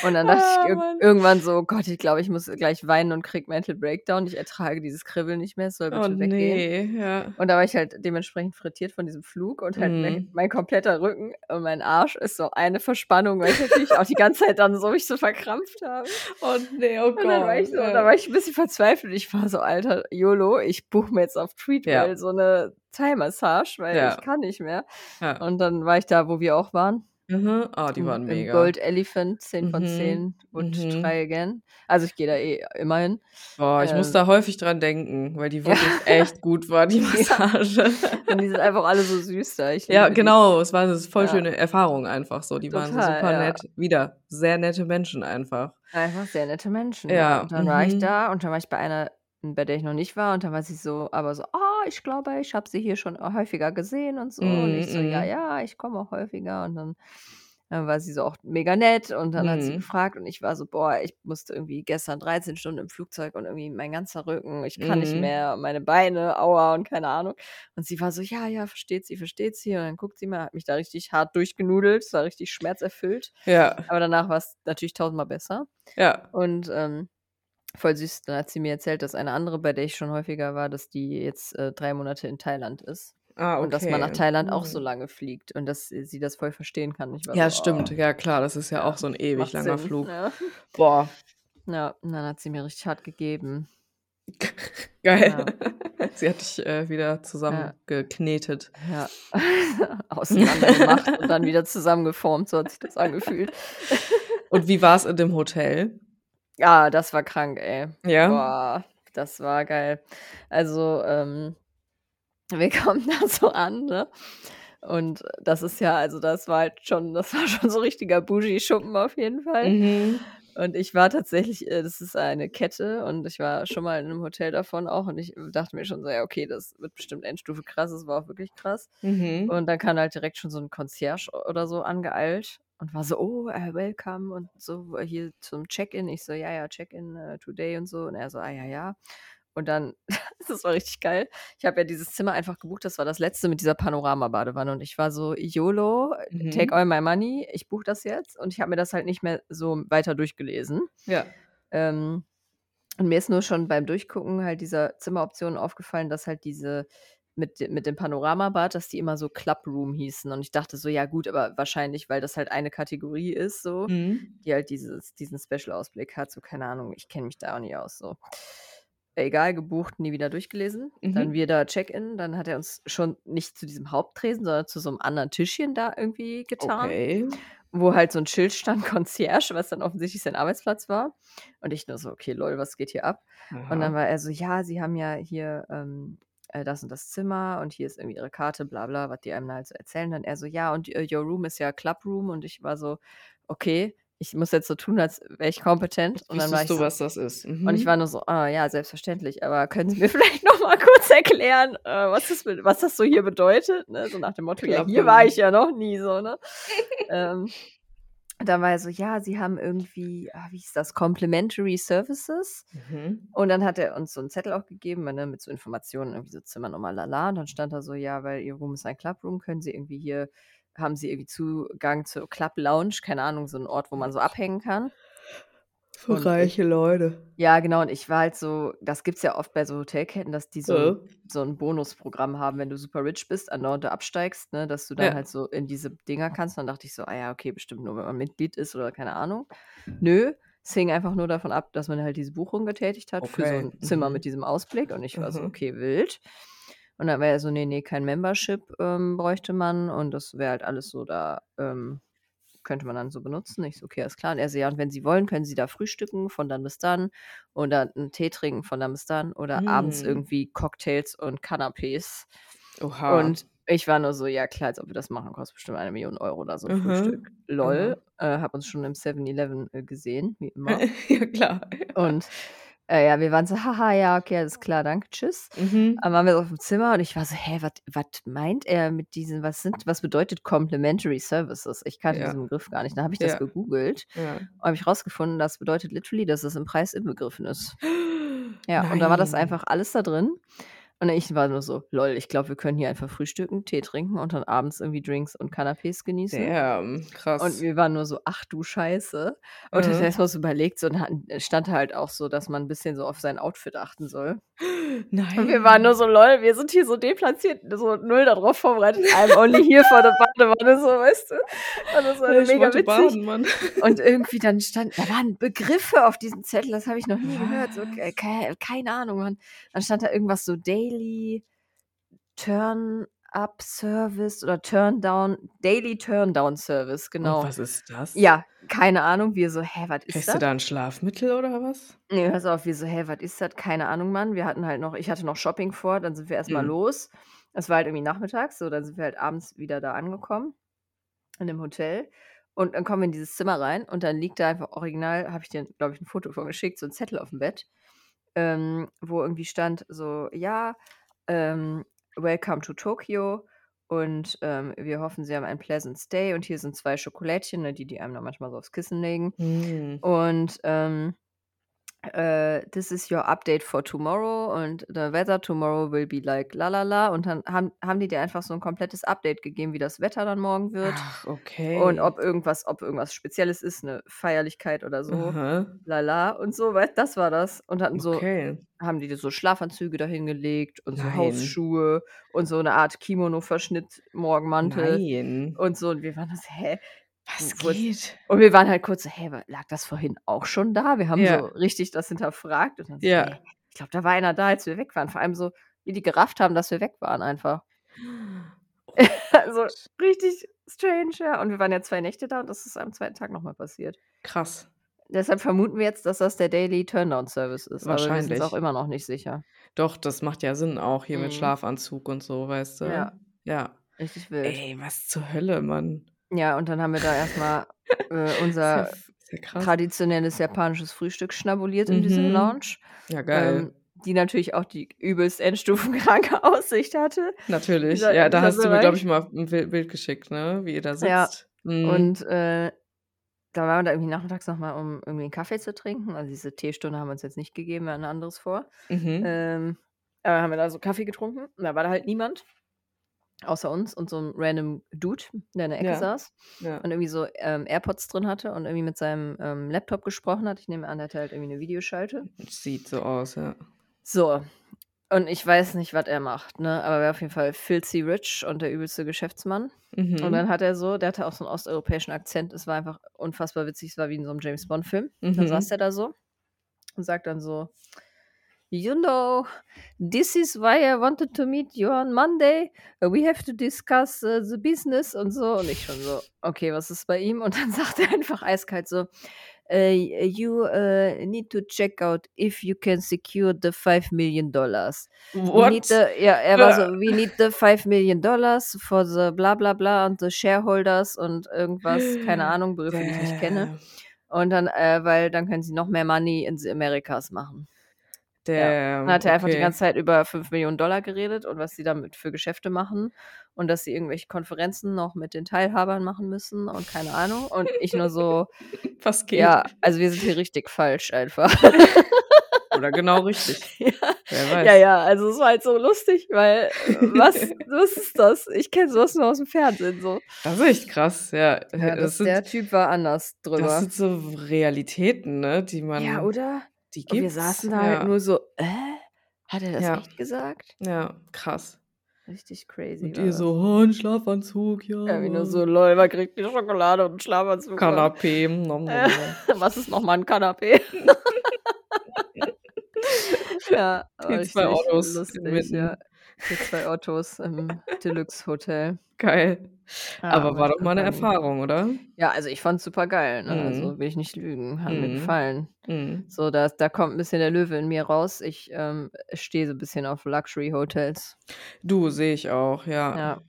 Speaker 1: Und dann dachte
Speaker 2: Ah,
Speaker 1: ich ir irgendwann so: „Gott, ich glaube, ich muss gleich weinen und kriege Mental Breakdown. Ich ertrage dieses Kribbeln nicht mehr, es soll
Speaker 2: Oh
Speaker 1: bitte weggehen.“
Speaker 2: ne, ja.
Speaker 1: Und da war ich halt dementsprechend frittiert von diesem Flug und halt mein
Speaker 2: Mhm.
Speaker 1: mein kompletter Rücken und mein Arsch ist so eine Verspannung, weil ich natürlich auch die ganze Zeit dann so mich so verkrampft habe.
Speaker 2: Oh ne, oh
Speaker 1: Und dann war ich
Speaker 2: Gott,
Speaker 1: so da
Speaker 2: ja.
Speaker 1: war ich 'n bisschen verzweifelt. Ich war so: „Alter, YOLO, ich buche mir jetzt auf Treatwell
Speaker 2: Ja.
Speaker 1: so 'ne Thai-Massage, weil
Speaker 2: Ja.
Speaker 1: ich kann nicht mehr.“
Speaker 2: Ja.
Speaker 1: Und dann war ich da, wo wir auch waren.
Speaker 2: Mhm. Oh, die waren
Speaker 1: im
Speaker 2: mega.
Speaker 1: Gold Elephant, 10 von
Speaker 2: Mhm.
Speaker 1: 10 und
Speaker 2: Mhm.
Speaker 1: try again. Also, ich gehe da eh immer hin.
Speaker 2: Boah, ich muss
Speaker 1: Ähm
Speaker 2: da häufig dran denken, weil die
Speaker 1: Ja.
Speaker 2: wirklich echt gut war, die
Speaker 1: Ja.
Speaker 2: Massage.
Speaker 1: Und die sind einfach alle so süß da.
Speaker 2: Ja,
Speaker 1: liebe die.
Speaker 2: genau. Es war 'ne voll
Speaker 1: Ja.
Speaker 2: schöne Erfahrung einfach so. Die waren
Speaker 1: Total,
Speaker 2: super
Speaker 1: ja.
Speaker 2: nett. Wieder sehr nette Menschen einfach.
Speaker 1: Einfach sehr nette Menschen, ja.
Speaker 2: Ja,
Speaker 1: Und dann war ich
Speaker 2: mhm.
Speaker 1: da und dann war ich bei einer, bei der ich noch nicht war und dann war sie so aber so: „Ah, ich glaube, ich habe sie hier schon häufiger gesehen und so.“ Und
Speaker 2: Mhm,
Speaker 1: ich so: „Ja,
Speaker 2: mhm.
Speaker 1: ja, ich komme auch häufiger.“ Und dann dann war sie so auch mega nett und dann hat sie
Speaker 2: Mhm.
Speaker 1: gefragt und ich war so: „Boah, ich musste irgendwie gestern 13 Stunden im Flugzeug und irgendwie mein ganzer Rücken, ich kann nicht
Speaker 2: Mhm.
Speaker 1: mehr, meine Beine, aua und keine Ahnung.“ Und sie war so: „Ja, ja, versteht sie, versteht sie.“ Und dann guckt sie mal, hat mich da richtig hart durchgenudelt. Es war richtig schmerzerfüllt.
Speaker 2: Ja.
Speaker 1: Aber danach war's natürlich tausendmal besser.
Speaker 2: Ja.
Speaker 1: Und, ähm, voll süß, dann hat sie mir erzählt, dass eine andere, bei der ich schon häufiger war, dass die jetzt, äh, 3 Monate in Thailand ist.
Speaker 2: Ah,
Speaker 1: Und dass man nach
Speaker 2: okay.
Speaker 1: Thailand auch so lange fliegt und dass sie das voll verstehen kann. War
Speaker 2: Ja,
Speaker 1: so:
Speaker 2: stimmt.
Speaker 1: „Oh.“
Speaker 2: Ja, klar, das ist ja
Speaker 1: Ja,
Speaker 2: auch so 'n ewig langer
Speaker 1: Sinn,
Speaker 2: Flug.
Speaker 1: ja.
Speaker 2: Boah.
Speaker 1: Ja, und dann hat sie mir richtig hart gegeben.
Speaker 2: Geil.
Speaker 1: Ja.
Speaker 2: Sie hat dich, äh, wieder
Speaker 1: Ja.
Speaker 2: zusammengeknetet.
Speaker 1: Ja. Auseinandergemacht und dann wieder zusammengeformt, so hat sich das angefühlt.
Speaker 2: Und wie war's in dem Hotel?
Speaker 1: Ja, das war krank, ey.
Speaker 2: Ja?
Speaker 1: Boah, das war geil. Also, ähm, wir kommen da so an, ne? Und das ist ja also, das war halt schon das war schon so richtiger Bougie-Schuppen auf jeden Fall.
Speaker 2: Mhm.
Speaker 1: Und ich war tatsächlich äh, das ist eine Kette und ich war schon mal in 'nem Hotel davon auch und ich dachte mir schon so: „Ja, okay, das wird bestimmt Endstufe krass.“ Es war auch wirklich krass.
Speaker 2: Mhm.
Speaker 1: Und dann kam halt direkt schon so 'n Concierge oder so angeeilt und war so: „Oh, äh, welcome und so hier zum Check-in.“ Ich so: „Ja, ja, Check-in, äh, today“ und so. Und er so: „Ah, ja, ja.“ Und dann das war richtig geil. Ich habe ja dieses Zimmer einfach gebucht, das war das letzte mit dieser Panoramabadewanne und ich war so: „YOLO, take
Speaker 2: Mhm.
Speaker 1: all my money, ich buche das jetzt.“ Und ich habe mir das halt nicht mehr so weiter durchgelesen.
Speaker 2: Ja.
Speaker 1: Ähm, und mir ist nur schon beim Durchgucken halt dieser Zimmeroptionen aufgefallen, dass halt diese mit mit dem Panoramabad, dass die immer so Club Room hießen. Und ich dachte so: „Ja gut, aber wahrscheinlich, weil das halt eine Kategorie ist so,
Speaker 2: Mhm.
Speaker 1: die halt dieses diesen Special-Ausblick hat.“ So, keine Ahnung, ich kenne mich da auch nicht aus so. Egal, gebucht, nie wieder durchgelesen. Dann
Speaker 2: Mhm.
Speaker 1: wir da Check-in, dann hat er uns schon nicht zu diesem Haupttresen, sondern zu so 'nem anderen Tischchen da irgendwie getan,
Speaker 2: Okay.
Speaker 1: wo halt so 'n Schild stand, Concierge, was dann offensichtlich sein Arbeitsplatz war. Und ich nur so: „Okay, lol, was geht hier ab?“ Und dann
Speaker 2: Aha.
Speaker 1: war er so: „Ja, Sie haben ja hier, ähm, äh, das und das Zimmer und hier ist irgendwie Ihre Karte, bla bla“, was die einem halt so erzählen. Dann er so: „Ja, und, äh, your room is ja Club Room.“ Und ich war so: „Okay, ich muss jetzt so tun, als wäre ich kompetent.“ Und dann war ich
Speaker 2: du,
Speaker 1: so
Speaker 2: was das ist?
Speaker 1: und ich war
Speaker 2: Mhm.
Speaker 1: nur so: „Ah ja, selbstverständlich, aber können Sie mir vielleicht noch mal kurz erklären, äh, was das was das so hier bedeutet?“ Ne, so nach dem Motto: „Ja,
Speaker 2: Club
Speaker 1: hier war ich ja noch nie“, so, ne? Ähm, dann war er so: „Ja, Sie haben irgendwie“ ah, wie hieß das? „Complimentary Services.“
Speaker 2: Mhm.
Speaker 1: Und dann hat er uns so 'n Zettel auch gegeben, ne, mit so Informationen, irgendwie so Zimmernummer, la la. Und dann stand da so: „Ja, weil Ihr Room ist ein Club Room, können Sie irgendwie hier haben Sie irgendwie Zugang zur Club Lounge?“ Keine Ahnung, so 'n Ort, wo man so abhängen kann.
Speaker 2: Für
Speaker 1: Und ich
Speaker 2: reiche Leute.
Speaker 1: ja, genau. Und ich war halt so das gibt's ja oft bei so Hotelketten, dass die so
Speaker 2: Äh.
Speaker 1: so 'n Bonusprogramm haben, wenn du super rich bist, andauernd da absteigst, ne, dass du dann
Speaker 2: Ja.
Speaker 1: halt so in diese Dinger kannst. Und dann dachte ich so: „Ah ja, okay, bestimmt nur, wenn man Mitglied ist oder keine Ahnung.“ Nö, es hing einfach nur davon ab, dass man halt diese Buchung getätigt hat für so
Speaker 2: Okay.
Speaker 1: 'n Zimmer mit
Speaker 2: Mhm.
Speaker 1: diesem Ausblick. Und ich war so:
Speaker 2: Mhm.
Speaker 1: „Okay, wild.“ Und dann war er so: „Ne, ne, kein Membership, ähm, bräuchte man und das wäre halt alles so da, ähm könnte man dann so benutzen.“ Ich so: „Okay, alles klar.“ Und er so: „Ja, und wenn Sie wollen, können Sie da frühstücken von dann bis dann oder 'n Tee trinken von dann bis dann oder abends
Speaker 2: Hm.
Speaker 1: irgendwie Cocktails und Canapés.“
Speaker 2: Oha.
Speaker 1: Und ich war nur so: „Ja klar, als ob wir das machen, kostet bestimmt 1.000.000 € oder so
Speaker 2: Mhm.
Speaker 1: Frühstück. LOL.“
Speaker 2: Aha.
Speaker 1: Äh, habe uns schon im 7-Eleven, äh, gesehen, wie immer.
Speaker 2: Ja, klar.
Speaker 1: Und, äh, ja, wir waren so: „Haha, ja, okay, alles klar, danke, tschüss.“
Speaker 2: Mhm.
Speaker 1: Dann waren wir auf'm Zimmer und ich war so: „Hä, was meint er mit diesen was sind was bedeutet Complimentary Services?“ Ich kannte
Speaker 2: Ja.
Speaker 1: diesen Begriff gar nicht. Dann habe ich das
Speaker 2: Ja.
Speaker 1: gegoogelt
Speaker 2: Ja.
Speaker 1: und habe ich rausgefunden, das bedeutet literally, dass es im Preis inbegriffen ist. Ja, und da war das
Speaker 2: Nein.
Speaker 1: einfach alles da drin. Und ich war nur so: „Lol, ich glaube, wir können hier einfach frühstücken, Tee trinken und dann abends irgendwie Drinks und Canapés genießen.“
Speaker 2: Damn,
Speaker 1: Und
Speaker 2: krass.
Speaker 1: wir waren nur so: „Ach du Scheiße.“ Und
Speaker 2: Mhm.
Speaker 1: erst mal so überlegt, so, dann stand halt auch so, dass man 'n bisschen so auf sein Outfit achten soll. Und wir waren nur
Speaker 2: Nein.
Speaker 1: so: „Lol, wir sind hier so deplatziert, so null da drauf vorbereitet. I'm only here for the Badewanne“, so, weißt du? Und das war
Speaker 2: ich
Speaker 1: mega witzig.
Speaker 2: baden, Mann.
Speaker 1: Und irgendwie dann stand da waren Begriffe auf diesem Zettel, das habe ich noch nie gehört, so k
Speaker 2: Was?
Speaker 1: kei keine Ahnung, Mann. Dann stand da irgendwas so Daily Turn-up Service oder Turndown Daily Turndown Service,
Speaker 2: Und
Speaker 1: genau.
Speaker 2: was ist das?
Speaker 1: Ja, keine Ahnung. Wir so: „Hä, was ist
Speaker 2: Kriegst du
Speaker 1: das?“
Speaker 2: da 'n Schlafmittel oder was?
Speaker 1: Ne, pass auf, wir so: „Hä, was ist das?“ Keine Ahnung, Mann. Wir hatten halt noch ich hatte noch Shopping vor, dann sind wir erst mal
Speaker 2: Mhm.
Speaker 1: los. Es war halt irgendwie nachmittags, so, dann sind wir halt abends wieder da angekommen in dem Hotel. Und dann kommen wir in dieses Zimmer rein und dann liegt da einfach original habe ich dir, glaube ich, 'n Foto von geschickt, so 'n Zettel auf'm Bett, ähm, wo irgendwie stand so: „Ja, ähm, welcome to Tokyo und, ähm, wir hoffen, Sie haben einen pleasant stay und hier sind 2 Schokolädchen“, ne, die die einem dann manchmal so aufs Kissen legen.
Speaker 2: Hm.
Speaker 1: Und, ähm, äh, „This is your update for tomorrow und the weather tomorrow will be like lalala.“ Und dann haben haben die dir einfach so 'n komplettes Update gegeben, wie das Wetter dann morgen wird
Speaker 2: Ach,
Speaker 1: und
Speaker 2: okay.
Speaker 1: ob irgendwas ob irgendwas Spezielles ist, 'ne Feierlichkeit oder so,
Speaker 2: Aha.
Speaker 1: lala und so, wei das war das. Und hatten so
Speaker 2: Okay.
Speaker 1: haben die dir so Schlafanzüge da hingelegt und so
Speaker 2: Nein.
Speaker 1: Hausschuhe und so 'ne Art Kimono-Verschnitt, Morgenmantel
Speaker 2: Nein.
Speaker 1: und so. Und wir waren so: „Hä?“
Speaker 2: Was
Speaker 1: ist
Speaker 2: geht?
Speaker 1: und wir waren halt kurz so: „Hä, wa lag das vorhin auch schon da?“ Wir haben so
Speaker 2: Ja.
Speaker 1: richtig das hinterfragt und dann so: „Ne,
Speaker 2: Ja.
Speaker 1: ich glaube, da war einer da, als wir weg waren.“ Vor allem so, wie die gerafft haben, dass wir weg waren einfach.
Speaker 2: Oh
Speaker 1: Also, richtig strange, ja. Und wir waren ja 2 Nächte da und das ist am 2. Tag noch mal passiert.
Speaker 2: Krass.
Speaker 1: Deshalb vermuten wir jetzt, dass das der Daily Turndown Service ist, aber wir sind's auch
Speaker 2: Wahrscheinlich.
Speaker 1: immer noch nicht sicher.
Speaker 2: Doch, das macht ja Sinn auch hier mit
Speaker 1: Mhm.
Speaker 2: Schlafanzug und so, weißt
Speaker 1: Ja.
Speaker 2: du? Ja.
Speaker 1: Richtig wild.
Speaker 2: Ey, was zur Hölle, Mann.
Speaker 1: Ja, und dann haben wir da erst mal, äh,
Speaker 2: ja
Speaker 1: unser
Speaker 2: ja krass.
Speaker 1: traditionelles japanisches Frühstück schnabuliert in dieser
Speaker 2: Mhm.
Speaker 1: Lounge,
Speaker 2: Ja,
Speaker 1: ähm,
Speaker 2: geil.
Speaker 1: die natürlich auch die übelst endstufenkranke Aussicht hatte,
Speaker 2: Natürlich.
Speaker 1: dieser
Speaker 2: Ja, da hast du mir, glaube
Speaker 1: Bereich.
Speaker 2: ich, mal 'n Wi Bild geschickt, ne, wie ihr da
Speaker 1: Ja,
Speaker 2: sitzt. Mhm.
Speaker 1: und, äh, da waren wir da irgendwie nachmittags noch mal, um irgendwie 'n Kaffee zu trinken. Also, diese Teestunde haben wir uns jetzt nicht gegeben, wir hatten anderes vor.
Speaker 2: Mhm.
Speaker 1: Ähm, aber haben wir da so Kaffee getrunken und da war da halt niemand außer uns und so 'n random Dude, der in der Ecke
Speaker 2: Ja.
Speaker 1: saß
Speaker 2: Ja.
Speaker 1: und irgendwie so, ähm, AirPods drin hatte und irgendwie mit seinem, ähm, Laptop gesprochen hat. Ich nehme an, der hatte halt irgendwie 'ne Videoschalte.
Speaker 2: Sieht so aus, ja.
Speaker 1: So, und ich weiß nicht, was er macht, ne, aber er war auf jeden Fall filthy rich und der übelste Geschäftsmann. Und dann
Speaker 2: Mhm.
Speaker 1: hat er so der hatte auch so 'n osteuropäischen Akzent. Es war einfach unfassbar witzig. Es war wie in so 'nem James-Bond-Film. Dann saß
Speaker 2: Mhm.
Speaker 1: der da so und sagt dann so: „You know, this is why I wanted to meet you on Monday. We have to discuss, äh, the business“ und so. Und ich schon so: „Okay, was ist bei ihm?“ Und dann sagt er einfach eiskalt so: „Äh, you, äh, need to check out if you can secure the $5.000.000. We need
Speaker 2: What?
Speaker 1: the“ ja, er war so: „We need the $5.000.000 for the bla bla bla and the shareholders“ und irgendwas, keine Ahnung, Begriffe, die ich nicht kenne. Und dann, äh, weil dann können sie noch mehr Money in the Americas machen. Ja. Dann hat er einfach die
Speaker 2: okay.
Speaker 1: ganze Zeit über $5.000.000 geredet und was sie damit für Geschäfte machen und dass sie irgendwelche Konferenzen noch mit den Teilhabern machen müssen und keine Ahnung. Und ich nur so:
Speaker 2: Was geht?
Speaker 1: „Ja, also, wir sind hier richtig falsch einfach.“
Speaker 2: Oder genau richtig.
Speaker 1: Ja.
Speaker 2: Wer
Speaker 1: Ja,
Speaker 2: weiß.
Speaker 1: ja, also, es war halt so lustig, weil, was was ist das? Ich kenne so was nur aus'm Fernsehen so.
Speaker 2: Das ist echt krass, ja.
Speaker 1: Ja,
Speaker 2: Das
Speaker 1: das
Speaker 2: sind
Speaker 1: der Typ war anders
Speaker 2: das
Speaker 1: drüber.
Speaker 2: sind so Realitäten, ne, die
Speaker 1: Ja,
Speaker 2: man
Speaker 1: oder?
Speaker 2: Die
Speaker 1: Und wir
Speaker 2: gibt's,
Speaker 1: saßen da halt
Speaker 2: ja.
Speaker 1: nur so: „Äh, hat er das
Speaker 2: Ja.
Speaker 1: echt gesagt?“
Speaker 2: Ja, krass.
Speaker 1: Richtig crazy
Speaker 2: Und ihr
Speaker 1: das.
Speaker 2: so: „Oh, 'n Schlafanzug, ja,
Speaker 1: Ja, wir nur so:
Speaker 2: wow.“
Speaker 1: „Lol, man kriegt 'ne Schokolade und 'n Schlafanzug, Mann.“
Speaker 2: Kanapé, nom nom nom.
Speaker 1: was ist noch mal 'n Kanapé? Ja,
Speaker 2: Die 2
Speaker 1: richtig
Speaker 2: Autos
Speaker 1: lustig, ja. für 2 Ottos im Deluxe-Hotel.
Speaker 2: Geil.
Speaker 1: Ja,
Speaker 2: Aber war
Speaker 1: mit
Speaker 2: doch mal 'ne
Speaker 1: Company.
Speaker 2: Erfahrung, oder?
Speaker 1: Ja, also ich fand's supergeil, ne? Also,
Speaker 2: Mhm.
Speaker 1: will ich nicht lügen, hat mir
Speaker 2: Mhm.
Speaker 1: gefallen.
Speaker 2: Mhm.
Speaker 1: So, da da kommt 'n bisschen der Löwe in mir raus. Ich, ähm, stehe so 'n bisschen auf Luxury-Hotels.
Speaker 2: Du, sehe ich auch, ja.
Speaker 1: Ja.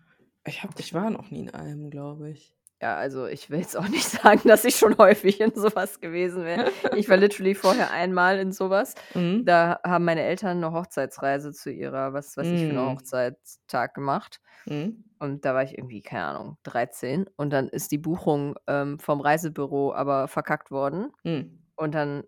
Speaker 2: Ich habe ich war noch nie in einem, glaube ich.
Speaker 1: Ja, also ich will jetzt auch nicht sagen, dass ich schon häufig in so was gewesen wäre. Ich war literally vorher einmal in so was.
Speaker 2: Mhm.
Speaker 1: Da haben meine Eltern 'ne Hochzeitsreise zu ihrer was weiß ich für 'ne
Speaker 2: Mhm.
Speaker 1: Hochzeitstag gemacht.
Speaker 2: Mhm.
Speaker 1: Und da war ich irgendwie, keine Ahnung, 13 und dann ist die Buchung, ähm, vom Reisebüro aber verkackt worden.
Speaker 2: Mhm.
Speaker 1: Und dann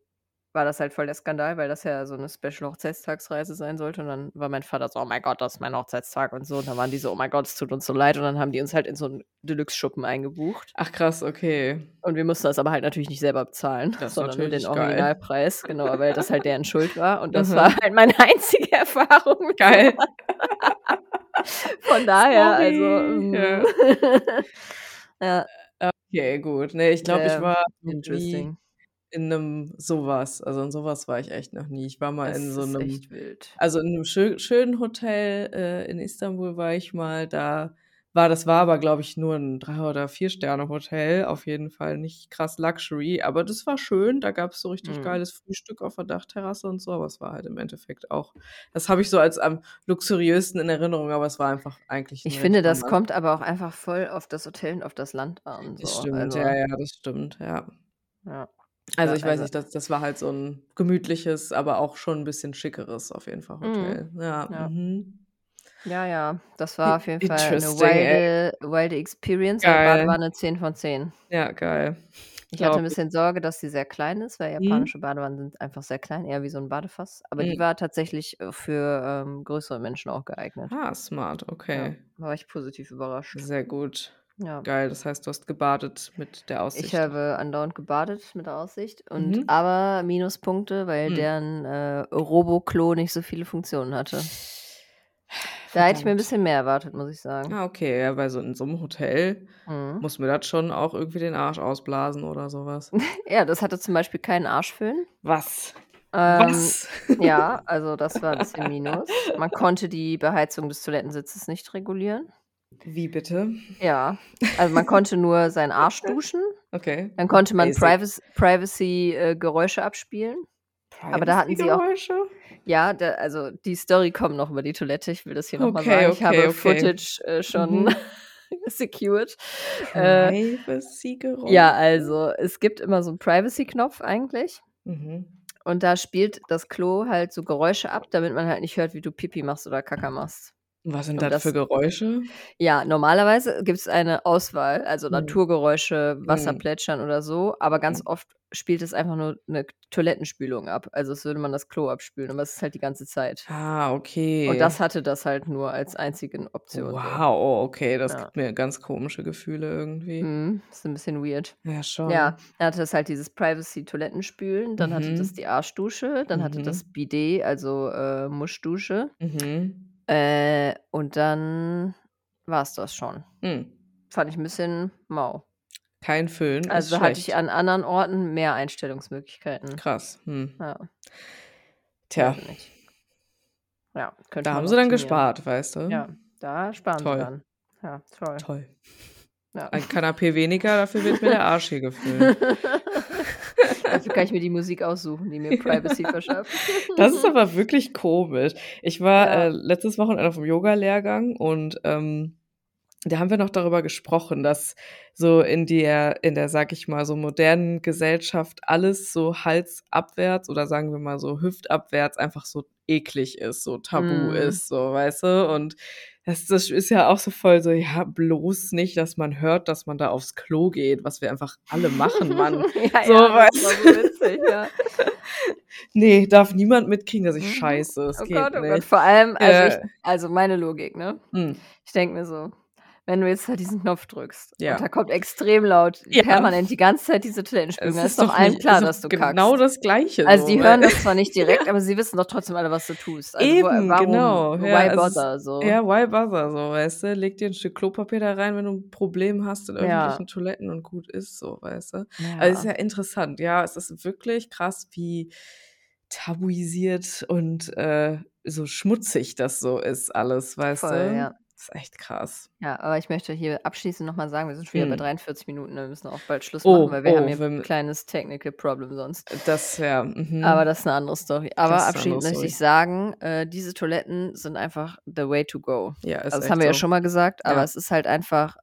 Speaker 1: war das halt voll der Skandal, weil das ja so 'ne Special-Hochzeitstagsreise sein sollte. Und dann war mein Vater so: „Oh mein Gott, das ist mein Hochzeitstag“ und so. Und dann waren die so: „Oh mein Gott, es tut uns so leid.“ Und dann haben die uns halt in so 'n Deluxe-Schuppen eingebucht.
Speaker 2: Ach krass, okay.
Speaker 1: Und wir mussten das aber halt natürlich nicht selber bezahlen, sondern nur den
Speaker 2: natürlich geil.
Speaker 1: Originalpreis, genau, weil das halt deren Schuld war. Und das
Speaker 2: Mhm.
Speaker 1: war halt meine einzige Erfahrung
Speaker 2: Geil.
Speaker 1: Von daher, also,
Speaker 2: Sorry,
Speaker 1: hm.
Speaker 2: ja.
Speaker 1: Ja.
Speaker 2: Okay, gut. Ne, ich glaube, ich
Speaker 1: Sehr
Speaker 2: war
Speaker 1: interesting.
Speaker 2: In 'nem so was. Also, in so was war ich echt noch nie. Ich war mal in
Speaker 1: Es
Speaker 2: so
Speaker 1: ist
Speaker 2: 'nem
Speaker 1: echt wild.
Speaker 2: also, in 'nem schö schönen Hotel, äh, in Istanbul war ich mal. Da war das war aber, glaube ich, nur 'n 3 oder 4-Sterne-Hotel. Auf jeden Fall nicht krass Luxury, aber das war schön. Da gab's so richtig
Speaker 1: Mhm.
Speaker 2: geiles Frühstück auf der Dachterrasse und so, aber es war halt im Endeffekt auch das habe ich so als am luxuriösesten in Erinnerung, aber es war einfach eigentlich
Speaker 1: Ich finde, das
Speaker 2: entspannt.
Speaker 1: kommt aber auch einfach voll auf das Hotel und auf das Land an,
Speaker 2: Das
Speaker 1: so.
Speaker 2: stimmt,
Speaker 1: Also
Speaker 2: ja, ja, das stimmt, ja.
Speaker 1: Ja.
Speaker 2: Also,
Speaker 1: Ja,
Speaker 2: ich weiß
Speaker 1: also
Speaker 2: nicht, das das war halt so 'n gemütliches, aber auch schon 'n bisschen schickeres auf jeden Fall
Speaker 1: Mhm.
Speaker 2: Hotel. Ja,
Speaker 1: Ja.
Speaker 2: mhm.
Speaker 1: Ja, ja, das war auf jeden Fall 'ne
Speaker 2: ey.
Speaker 1: wilde wilde Experience,
Speaker 2: Geil.
Speaker 1: Badewanne 10 von 10.
Speaker 2: Ja, geil.
Speaker 1: Ich hatte 'n
Speaker 2: Glaube ich.
Speaker 1: bisschen Sorge, dass sie sehr klein ist, weil
Speaker 2: Mhm.
Speaker 1: japanische Badewannen sind einfach sehr klein, eher wie so 'n Badefass. Aber die
Speaker 2: Mhm.
Speaker 1: war tatsächlich, äh, für, ähm, größere Menschen auch geeignet.
Speaker 2: Ah, smart,
Speaker 1: Ja,
Speaker 2: okay.
Speaker 1: war ich positiv überrascht.
Speaker 2: Sehr gut.
Speaker 1: Ja.
Speaker 2: Geil, das heißt, du hast gebadet mit der
Speaker 1: Ich
Speaker 2: Aussicht.
Speaker 1: habe andauernd gebadet mit der Aussicht und
Speaker 2: Mhm.
Speaker 1: aber Minuspunkte, weil
Speaker 2: Hm.
Speaker 1: deren, äh, Robo-Klo nicht so viele Funktionen hatte. Da hätte ich mir 'n
Speaker 2: Verdammt.
Speaker 1: bisschen mehr erwartet, muss ich sagen.
Speaker 2: Ah, okay, ja, weil so in so 'nem Hotel
Speaker 1: Mhm.
Speaker 2: muss mir das schon auch irgendwie den Arsch ausblasen oder so was.
Speaker 1: Ja, das hatte zum Beispiel keinen Arschföhn.
Speaker 2: Was?
Speaker 1: Ähm,
Speaker 2: Was?
Speaker 1: ja, also das war 'n bisschen Minus. Man konnte die Beheizung des Toilettensitzes nicht regulieren.
Speaker 2: Wie bitte?
Speaker 1: Ja, also man konnte nur seinen Arsch duschen.
Speaker 2: Okay.
Speaker 1: Dann konnte man
Speaker 2: Basic.
Speaker 1: Privac Privacy, äh, Geräusche abspielen. Aber da hatten sie auch
Speaker 2: Privacy-Geräusche?
Speaker 1: ja, da also die Story kommt noch über die Toilette. Ich will das hier noch mal
Speaker 2: Okay,
Speaker 1: sagen. Ich
Speaker 2: okay,
Speaker 1: habe
Speaker 2: okay.
Speaker 1: Footage, äh, schon
Speaker 2: Mhm.
Speaker 1: secured. Äh,
Speaker 2: Privacy-Geräusche?
Speaker 1: ja, also es gibt immer so 'n Privacy-Knopf eigentlich.
Speaker 2: Mhm.
Speaker 1: Und da spielt das Klo halt so Geräusche ab, damit man halt nicht hört, wie du Pipi machst oder Kaka machst.
Speaker 2: Was sind
Speaker 1: Und
Speaker 2: das für
Speaker 1: das
Speaker 2: Geräusche?
Speaker 1: Ja, normalerweise gibt's eine Auswahl, also
Speaker 2: Mhm.
Speaker 1: Naturgeräusche, Wasser
Speaker 2: Mhm.
Speaker 1: plätschern oder so, aber ganz
Speaker 2: Mhm.
Speaker 1: oft spielt es einfach nur 'ne Toilettenspülung ab. Also, als würde man das Klo abspülen, aber es ist halt die ganze Zeit.
Speaker 2: Ah,
Speaker 1: Und
Speaker 2: okay.
Speaker 1: das hatte das halt nur als einzige Option.
Speaker 2: Wow, okay, das
Speaker 1: Ja.
Speaker 2: gibt mir ganz komische Gefühle irgendwie.
Speaker 1: Mhm, ist 'n bisschen weird.
Speaker 2: Ja, schon.
Speaker 1: Ja, dann hatte es halt dieses Privacy-Toilettenspülen, dann hatte das
Speaker 2: Mhm.
Speaker 1: die Arschdusche, dann hatte das
Speaker 2: Mhm.
Speaker 1: Bidet, also, äh, Muschdusche.
Speaker 2: Mhm.
Speaker 1: Äh, und dann war's das schon.
Speaker 2: Hm.
Speaker 1: Fand ich 'n bisschen mau.
Speaker 2: Kein Föhn
Speaker 1: Also, hatte ich an anderen Orten mehr Einstellungsmöglichkeiten.
Speaker 2: Krass, hm.
Speaker 1: Ja.
Speaker 2: Tja.
Speaker 1: Ja, könnte
Speaker 2: Da haben sie dann gespart, weißt du?
Speaker 1: Ja, da sparen
Speaker 2: Toll.
Speaker 1: sie dann. Ja, toll.
Speaker 2: Toll.
Speaker 1: Ja.
Speaker 2: Ein Kanapé weniger, dafür wird mir der Arsch hier gefüllt.
Speaker 1: Dafür kann ich mir die Musik aussuchen, die mir Privacy verschafft.
Speaker 2: Das ist aber wirklich komisch. Ich war,
Speaker 1: Ja.
Speaker 2: äh, letztes Wochenende auf'm Yogalehrgang und, ähm, da haben wir noch darüber gesprochen, dass so in der in der, sage ich mal, so modernen Gesellschaft alles so halsabwärts oder sagen wir mal so hüftabwärts einfach so eklig ist, so tabu
Speaker 1: Mhm.
Speaker 2: ist, so, weißt du? Und das das ist ja auch so voll so: „Ja, bloß nicht, dass man hört, dass man da aufs Klo geht“, was wir einfach alle machen, Mann.
Speaker 1: Ja,
Speaker 2: So,
Speaker 1: ja, das
Speaker 2: weißt
Speaker 1: war
Speaker 2: du?
Speaker 1: so witzig, ja.
Speaker 2: Ne, darf niemand mitkriegen, dass ich
Speaker 1: Mhm.
Speaker 2: scheiße. Es
Speaker 1: Oh
Speaker 2: geht
Speaker 1: Gott, oh Gott.
Speaker 2: nicht.
Speaker 1: Vor allem, also
Speaker 2: Ja.
Speaker 1: ich also meine Logik, ne?
Speaker 2: Mhm.
Speaker 1: Ich denke mir so, wenn du jetzt halt diesen Knopf drückst
Speaker 2: Ja.
Speaker 1: und da kommt extrem laut
Speaker 2: Ja.
Speaker 1: permanent die ganze Zeit diese Toilettenspülung,
Speaker 2: Es
Speaker 1: dann
Speaker 2: ist
Speaker 1: ist doch allen
Speaker 2: nicht
Speaker 1: klar, dass du
Speaker 2: genau
Speaker 1: kackst.
Speaker 2: das Gleiche
Speaker 1: Also,
Speaker 2: so,
Speaker 1: die hören das zwar nicht direkt, aber sie wissen doch trotzdem alle, was du tust. Also, wo
Speaker 2: Eben,
Speaker 1: warum
Speaker 2: genau. Ja,
Speaker 1: why
Speaker 2: ist
Speaker 1: bother so?
Speaker 2: ja, why bother so, weißt du? Leg dir 'n Stück Klopapier da rein, wenn du 'n Problem hast in
Speaker 1: Ja.
Speaker 2: öffentlichen Toiletten und gut ist so, weißt du? Also, ist ja
Speaker 1: Ja.
Speaker 2: interessant. Ja, es ist wirklich krass, wie tabuisiert und, äh, so schmutzig das so ist alles, weißt
Speaker 1: Voll,
Speaker 2: du?
Speaker 1: ja.
Speaker 2: Das ist echt krass.
Speaker 1: Ja, aber ich möchte hier abschließend noch mal sagen, wir sind schon wieder bei
Speaker 2: Mhm.
Speaker 1: 43 Minuten, wir müssen auch bald Schluss machen,
Speaker 2: Oh,
Speaker 1: weil wir haben
Speaker 2: oh,
Speaker 1: hier
Speaker 2: wir
Speaker 1: 'n
Speaker 2: m
Speaker 1: kleines Technical Problem sonst.
Speaker 2: Das ja, mhm.
Speaker 1: Aber das ist 'ne andere Story. Aber abschließend möchte ich sagen, äh, diese Toiletten sind einfach the way to go.
Speaker 2: Ja, ist
Speaker 1: Also, das haben wir ja
Speaker 2: so.
Speaker 1: schon mal gesagt, aber
Speaker 2: Ja.
Speaker 1: es ist halt einfach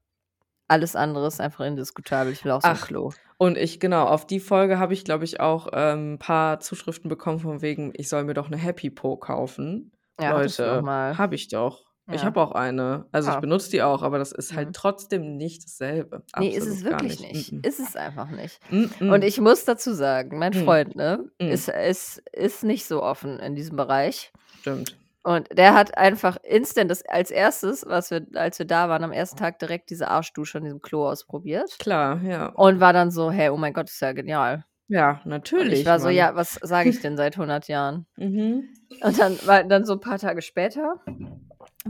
Speaker 1: alles andere ist einfach indiskutabel. Ich will auch so
Speaker 2: Ach,
Speaker 1: Klo.
Speaker 2: und ich genau, auf die Folge habe ich, glaube ich, auch, ähm, paar Zuschriften bekommen von wegen, ich soll mir doch 'ne Happy Po kaufen.
Speaker 1: Ja,
Speaker 2: Leute,
Speaker 1: mal.
Speaker 2: habe ich doch. Ich
Speaker 1: Ja.
Speaker 2: habe auch eine. Also, ich
Speaker 1: Ah.
Speaker 2: benutze die auch, aber das ist halt
Speaker 1: Mhm.
Speaker 2: trotzdem nicht dasselbe.
Speaker 1: Ne, ist
Speaker 2: Absolut
Speaker 1: es wirklich
Speaker 2: nicht.
Speaker 1: nicht.
Speaker 2: Mm-mm.
Speaker 1: Ist es einfach nicht.
Speaker 2: Mm-mm.
Speaker 1: Und ich muss dazu sagen, mein
Speaker 2: Mhm.
Speaker 1: Freund, ne,
Speaker 2: Mhm.
Speaker 1: ist ist ist nicht so offen in diesem Bereich.
Speaker 2: Stimmt.
Speaker 1: Und der hat einfach instant das als 1., was wir als wir da waren, am 1. Tag direkt diese Arschdusche an diesem Klo ausprobiert
Speaker 2: Klar, ja.
Speaker 1: und war dann so: „Hey, oh mein Gott, ist ja genial.“
Speaker 2: Ja,
Speaker 1: Und
Speaker 2: natürlich,
Speaker 1: ich war so:
Speaker 2: Mann.
Speaker 1: „Ja, was sage ich denn seit 100 Jahren?“
Speaker 2: Mhm.
Speaker 1: Und dann war dann so 'n paar Tage später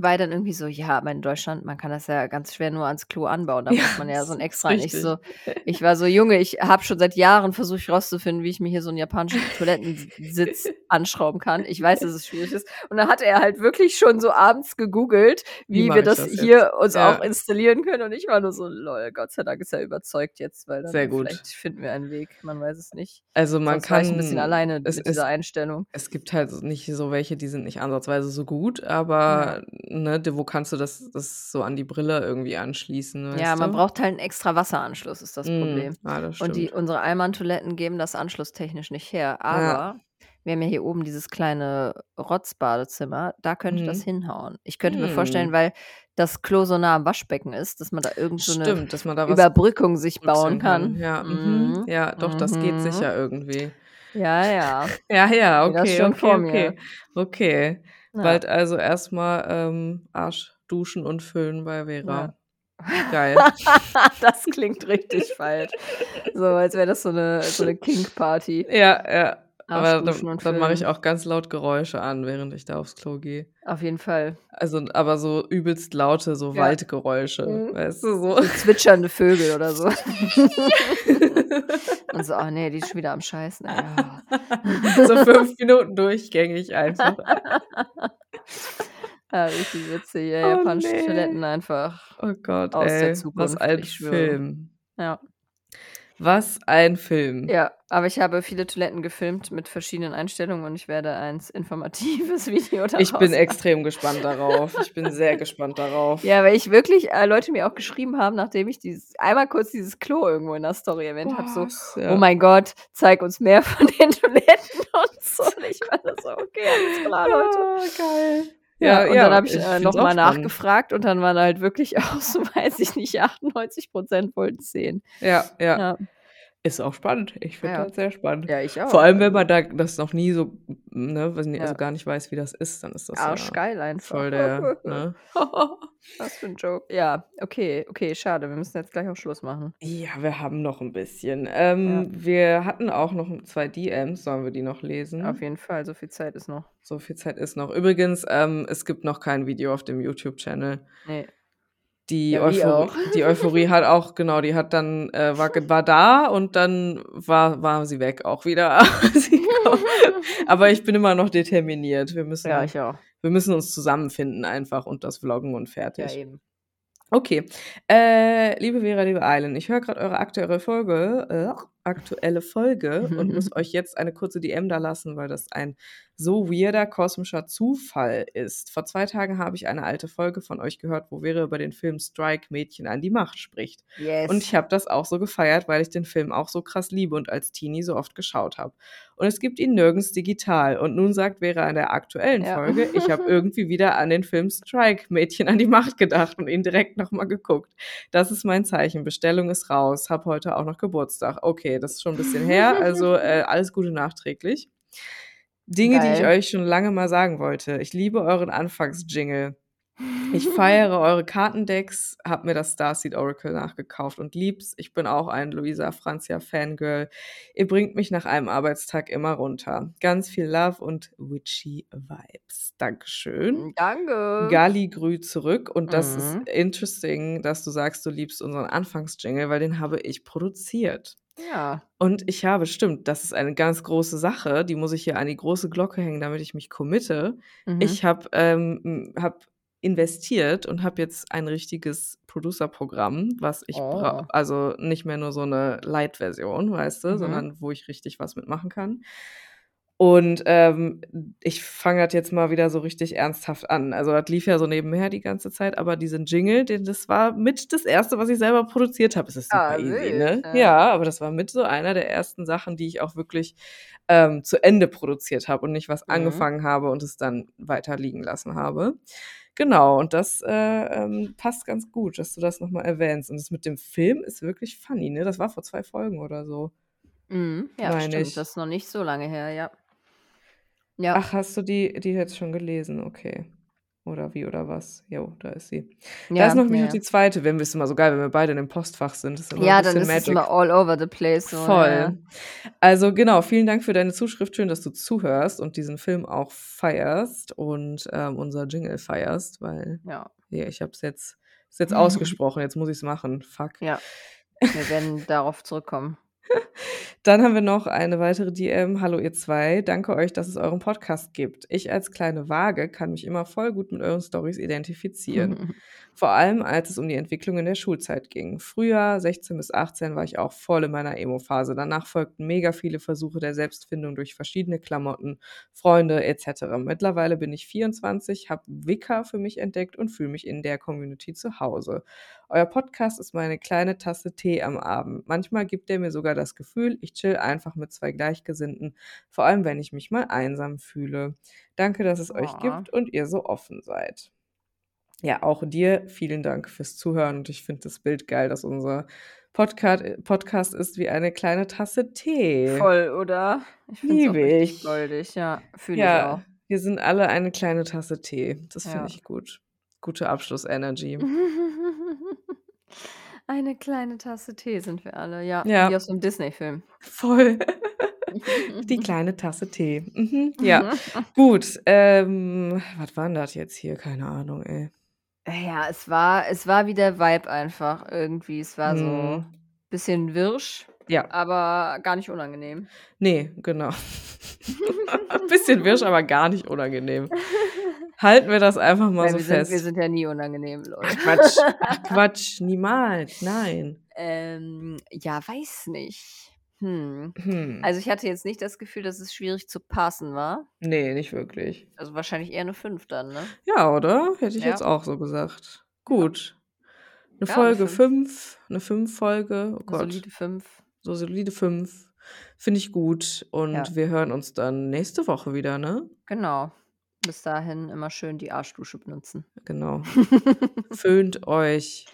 Speaker 1: er dann irgendwie so: „Ja, aber in Deutschland, man kann das ja ganz schwer nur ans Klo anbauen. Da
Speaker 2: Ja,
Speaker 1: muss man ja so 'n
Speaker 2: das
Speaker 1: extra“
Speaker 2: ist
Speaker 1: und ich so ich war so: „Junge, ich habe schon seit Jahren versucht rauszufinden, wie ich mir hier so 'n japanischen Toilettensitz anschrauben kann. Ich weiß, dass es schwierig ist.“ Und dann hat er halt wirklich schon so abends gegoogelt,
Speaker 2: Wie
Speaker 1: wie wir das
Speaker 2: das jetzt?
Speaker 1: hier uns
Speaker 2: Ja.
Speaker 1: auch installieren können und ich war nur so: „Lol, Gott sei Dank ist er überzeugt jetzt, weil dann
Speaker 2: Sehr gut.
Speaker 1: vielleicht finden wir einen Weg.“ Man weiß es nicht.
Speaker 2: Also, man
Speaker 1: Sonst war ich 'n bisschen
Speaker 2: kann
Speaker 1: alleine
Speaker 2: es
Speaker 1: mit
Speaker 2: es
Speaker 1: dieser Einstellung.
Speaker 2: es gibt halt nicht so welche, die sind nicht ansatzweise so gut, aber, ne, wo kannst du das das so an die Brille irgendwie anschließen,
Speaker 1: Ja, man
Speaker 2: du?
Speaker 1: braucht halt 'n extra Wasseranschluss, ist das
Speaker 2: Mhm.
Speaker 1: Problem.
Speaker 2: Ja, das
Speaker 1: Und die unsere Allmanntoiletten geben das anschlusstechnisch nicht her.
Speaker 2: Ja.
Speaker 1: Aber wir haben ja hier oben dieses kleine Rotzbadezimmer, da könnte das
Speaker 2: Mhm.
Speaker 1: hinhauen. Ich könnte mir vorstellen,
Speaker 2: Hm.
Speaker 1: weil das Klo so nah am Waschbecken ist, dass man da irgend so
Speaker 2: Stimmt, dass man da
Speaker 1: Überbrückung sich bauen
Speaker 2: kann.
Speaker 1: kann.
Speaker 2: Ja, mhm.
Speaker 1: Mhm.
Speaker 2: Ja, doch, das geht
Speaker 1: Mhm.
Speaker 2: sicher irgendwie.
Speaker 1: Ja, ja.
Speaker 2: Ja, ja,
Speaker 1: das
Speaker 2: okay, okay, okay. Okay.
Speaker 1: Ja.
Speaker 2: Bald also erst mal, ähm, Arsch duschen und föhnen bei
Speaker 1: Ja.
Speaker 2: Vera. Geil.
Speaker 1: Das klingt richtig falsch. So, als wäre das so 'ne so 'ne Kink-Party.
Speaker 2: Ja, ja. Aber dann dann mache ich auch ganz laut Geräusche an, während ich da aufs Klo gehe.
Speaker 1: Auf jeden Fall.
Speaker 2: Also aber so übelst laute, so
Speaker 1: Ja.
Speaker 2: Waldgeräusche,
Speaker 1: Mhm.
Speaker 2: weißt du, so.
Speaker 1: So zwitschernde Vögel oder so. Und so: „Oh ne, die ist schon wieder am Scheißen, ey, oh.“
Speaker 2: So 5 Minuten durchgängig einfach.
Speaker 1: Ja, richtig witzig, ey.
Speaker 2: Oh,
Speaker 1: Japanische
Speaker 2: ne.
Speaker 1: Toiletten einfach
Speaker 2: Oh Gott,
Speaker 1: aus der
Speaker 2: ey, was
Speaker 1: Zukunft,
Speaker 2: ein
Speaker 1: ich schwöre.
Speaker 2: Film.
Speaker 1: Ja.
Speaker 2: Was ein Film.
Speaker 1: Ja, aber ich habe viele Toiletten gefilmt mit verschiedenen Einstellungen und ich werde ein informatives Video
Speaker 2: Ich
Speaker 1: daraus
Speaker 2: bin
Speaker 1: machen.
Speaker 2: extrem gespannt darauf. Ich bin sehr gespannt darauf.
Speaker 1: Ja, weil ich wirklich äh, Leute mir auch geschrieben haben, nachdem ich dieses einmal kurz dieses Klo irgendwo in der Story erwähnt habe, so:
Speaker 2: Was?
Speaker 1: „Oh
Speaker 2: Ja.
Speaker 1: mein Gott, zeig uns mehr von den Toiletten“ und so. Und ich war so: „Okay, alles klar, Leute.“
Speaker 2: Ah, geil.
Speaker 1: Ja,
Speaker 2: Ja,
Speaker 1: und
Speaker 2: ja,
Speaker 1: dann habe ich,
Speaker 2: ich
Speaker 1: äh,
Speaker 2: finde
Speaker 1: noch
Speaker 2: es auch
Speaker 1: mal
Speaker 2: spannend.
Speaker 1: nachgefragt und dann waren halt wirklich auch so, weiß ich nicht, 98 % wollten's sehen.
Speaker 2: Ja, ja.
Speaker 1: Ja.
Speaker 2: Ist auch spannend. Ich finde
Speaker 1: Ja.
Speaker 2: das sehr spannend.
Speaker 1: Ja, ich auch,
Speaker 2: Vor allem, wenn
Speaker 1: also
Speaker 2: man da das noch nie so, ne, nicht, also
Speaker 1: Ja.
Speaker 2: gar nicht weiß, wie das ist, dann ist das ja
Speaker 1: Arschgeil einfach.
Speaker 2: voll der, ne?
Speaker 1: Was für 'n Joke. Ja, okay, okay, schade. Wir müssen jetzt gleich auch Schluss machen.
Speaker 2: Ja, wir haben noch 'n bisschen. Ähm, wir hatten auch noch 2 DMs. Sollen wir die noch lesen?
Speaker 1: Auf jeden Fall, so viel Zeit ist noch.
Speaker 2: So viel Zeit ist noch. Übrigens, ähm, es gibt noch kein Video auf dem YouTube-Channel.
Speaker 1: Ne.
Speaker 2: Die
Speaker 1: Ja,
Speaker 2: Euphorie die Euphorie hat auch genau, die hat dann äh, war war da und dann war war sie weg auch wieder. Aber ich bin immer noch determiniert. Wir müssen
Speaker 1: Ja, ich auch.
Speaker 2: wir müssen uns zusammenfinden einfach und das vloggen und
Speaker 1: Ja,
Speaker 2: fertig.
Speaker 1: eben.
Speaker 2: Okay. Äh, liebe Vera, liebe Aylin, ich höre grad eure aktuelle Folge äh, aktuelle Folge und muss euch jetzt eine kurze DM dalassen, weil das ein so weirder kosmischer Zufall ist. Vor 2 Tagen habe ich eine alte Folge von euch gehört, wo Vera über den Film Strike Mädchen an die Macht spricht.
Speaker 1: Yes.
Speaker 2: Und ich habe das auch so gefeiert, weil ich den Film auch so krass liebe und als Teenie so oft geschaut habe. Und es gibt ihn nirgends digital. Und nun sagt Vera in der aktuellen
Speaker 1: Ja.
Speaker 2: Folge, ich habe irgendwie wieder an den Film Strike Mädchen an die Macht gedacht und ihn direkt nochmal geguckt. Das ist mein Zeichen. Bestellung ist raus. Hab heute auch noch Geburtstag. Okay, das ist schon ein bisschen her. Also äh, alles Gute nachträglich. Dinge, die ich
Speaker 1: Geil.
Speaker 2: euch schon lange mal sagen wollte. Ich liebe euren Anfangsjingle. Ich feiere eure Kartendecks, habe mir das Starseed Oracle nachgekauft und lieb's. Ich bin auch ein Luisa Franzia Fangirl. Ihr bringt mich nach einem Arbeitstag immer runter. Ganz viel Love und witchy Vibes. Dankeschön.
Speaker 1: Danke.
Speaker 2: Gali grü zurück und das ist
Speaker 1: Mhm.
Speaker 2: interesting, dass du sagst, du liebst unseren Anfangsjingle, weil den habe ich produziert.
Speaker 1: Ja.
Speaker 2: Und ich habe stimmt, das ist eine ganz große Sache, die muss ich hier an die große Glocke hängen, damit ich mich committe.
Speaker 1: Mhm.
Speaker 2: Ich habe ähm, hm, habe investiert und habe jetzt ein richtiges Producer-Programm, was ich
Speaker 1: Oh.
Speaker 2: also nicht mehr nur so 'ne Light-Version, weißt du,
Speaker 1: Mhm.
Speaker 2: sondern wo ich richtig was mitmachen kann. Und, ähm, ich fange das jetzt mal wieder so richtig ernsthaft an. Also, das lief ja so nebenher die ganze Zeit, aber diesen Jingle, den das war mit das erste, was ich selber produziert habe. Es ist super
Speaker 1: Ah,
Speaker 2: easy, ne?
Speaker 1: ja.
Speaker 2: Ja, aber das war mit so einer der ersten Sachen, die ich auch wirklich, ähm, zu Ende produziert habe und nicht was
Speaker 1: Mhm.
Speaker 2: angefangen habe und es dann weiter liegen lassen habe. Genau, und das, äh, ähm, passt ganz gut, dass du das noch mal erwähnst. Und das mit dem Film ist wirklich funny, ne? Das war vor 2 Folgen oder so.
Speaker 1: Mhm. Ja,
Speaker 2: Meine
Speaker 1: stimmt.
Speaker 2: ich.
Speaker 1: Das ist noch nicht so lange her, ja. Ja.
Speaker 2: Ach, hast du die die jetzt schon gelesen? Okay. Oder wie oder was? Jo, da ist sie. Da
Speaker 1: Ja,
Speaker 2: ist noch
Speaker 1: ja,
Speaker 2: noch die 2. Wenn wir ist immer so geil, wenn wir beide in dem Postfach sind. Das ist
Speaker 1: Ja, dann ist es
Speaker 2: Magic.
Speaker 1: immer all over the place so, ja, ja.
Speaker 2: Voll. Also, genau, vielen Dank für deine Zuschrift. Schön, dass du zuhörst und diesen Film auch feierst und, ähm, unser Jingle feierst, weil
Speaker 1: Ja.
Speaker 2: ja, ich habe es jetzt ist jetzt ausgesprochen, jetzt muss ich's machen. Fuck.
Speaker 1: Ja. Wir werden darauf zurückkommen.
Speaker 2: Dann haben wir noch eine weitere DM. „Hallo ihr 2, danke euch, dass es euren Podcast gibt. Ich als kleine Waage kann mich immer voll gut mit euren Storys identifizieren. Vor allem, als es um die Entwicklung in der Schulzeit ging. Früher, 16 bis 18, war ich auch voll in meiner Emo-Phase. Danach folgten mega viele Versuche der Selbstfindung durch verschiedene Klamotten, Freunde et Mittlerweile bin ich 24, habe Wicca für mich entdeckt und fühle mich in der Community zu Hause. Euer Podcast ist meine kleine Tasse Tee am Abend. Manchmal gibt er mir sogar das Gefühl, ich chill einfach mit 2 Gleichgesinnten, vor allem wenn ich mich mal einsam fühle. Danke, dass es euch
Speaker 1: Aw.
Speaker 2: gibt und ihr so offen seid.“ Ja, auch dir vielen Dank fürs Zuhören und ich finde das Bild geil, dass unser Podcat äh, Podcast ist wie eine kleine Tasse Tee.
Speaker 1: Voll, oder? Ich
Speaker 2: Liebe
Speaker 1: richtig
Speaker 2: ich.
Speaker 1: goldig, ja, fühle ich auch.
Speaker 2: Ja, wir sind alle eine kleine Tasse Tee. Das finde
Speaker 1: Ja.
Speaker 2: ich gut. Gute Abschluss-Energy.
Speaker 1: Eine kleine Tasse Tee sind wir alle, ja, wie
Speaker 2: Ja.
Speaker 1: aus so 'nem Disney-Film.
Speaker 2: Voll. Die kleine Tasse Tee. Mhm, ja. Gut, ähm, was war 'n das jetzt hier? Keine Ahnung, ey.
Speaker 1: Ja, es war es war wie der Vibe einfach irgendwie. Es war so
Speaker 2: Mhm.
Speaker 1: bisschen wirsch,
Speaker 2: Ja.
Speaker 1: aber gar nicht unangenehm.
Speaker 2: Ne, genau. Bisschen wirsch, aber gar nicht unangenehm. Halten wir das einfach mal
Speaker 1: Weil
Speaker 2: so
Speaker 1: wir sind wir
Speaker 2: fest.
Speaker 1: sind ja nie unangenehm,
Speaker 2: Ach
Speaker 1: Leute.
Speaker 2: Quatsch, ach Quatsch, niemals, nein.
Speaker 1: Ähm, ja, weiß nicht. Hm.
Speaker 2: Hm.
Speaker 1: Also, ich hatte jetzt nicht das Gefühl, dass es schwierig zu passen war.
Speaker 2: Ne, nicht wirklich.
Speaker 1: Also, wahrscheinlich eher 'ne 5 dann, ne?
Speaker 2: Ja, oder? Hätte ich
Speaker 1: Ja.
Speaker 2: jetzt auch so gesagt.
Speaker 1: Ja.
Speaker 2: Gut. 'Ne
Speaker 1: Ja,
Speaker 2: Folge
Speaker 1: 5.
Speaker 2: 5, 'ne 5-Folge. Oh Gott.
Speaker 1: solide 5.
Speaker 2: So solide 5. Finde ich gut und
Speaker 1: Ja.
Speaker 2: wir hören uns dann nächste Woche wieder, ne?
Speaker 1: Genau. Bis dahin immer schön die Arschdusche benutzen.
Speaker 2: Genau. Föhnt euch.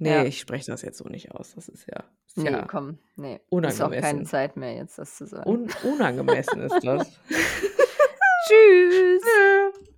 Speaker 2: Ne,
Speaker 1: Ja.
Speaker 2: ich spreche das jetzt so nicht aus. Das ist ja ist
Speaker 1: Ne,
Speaker 2: ja
Speaker 1: komm, ne. Ist auch keine
Speaker 2: unangemessen.
Speaker 1: Zeit mehr, jetzt das zu sagen.
Speaker 2: Un unangemessen ist das.
Speaker 1: Tschüss.
Speaker 2: Tschü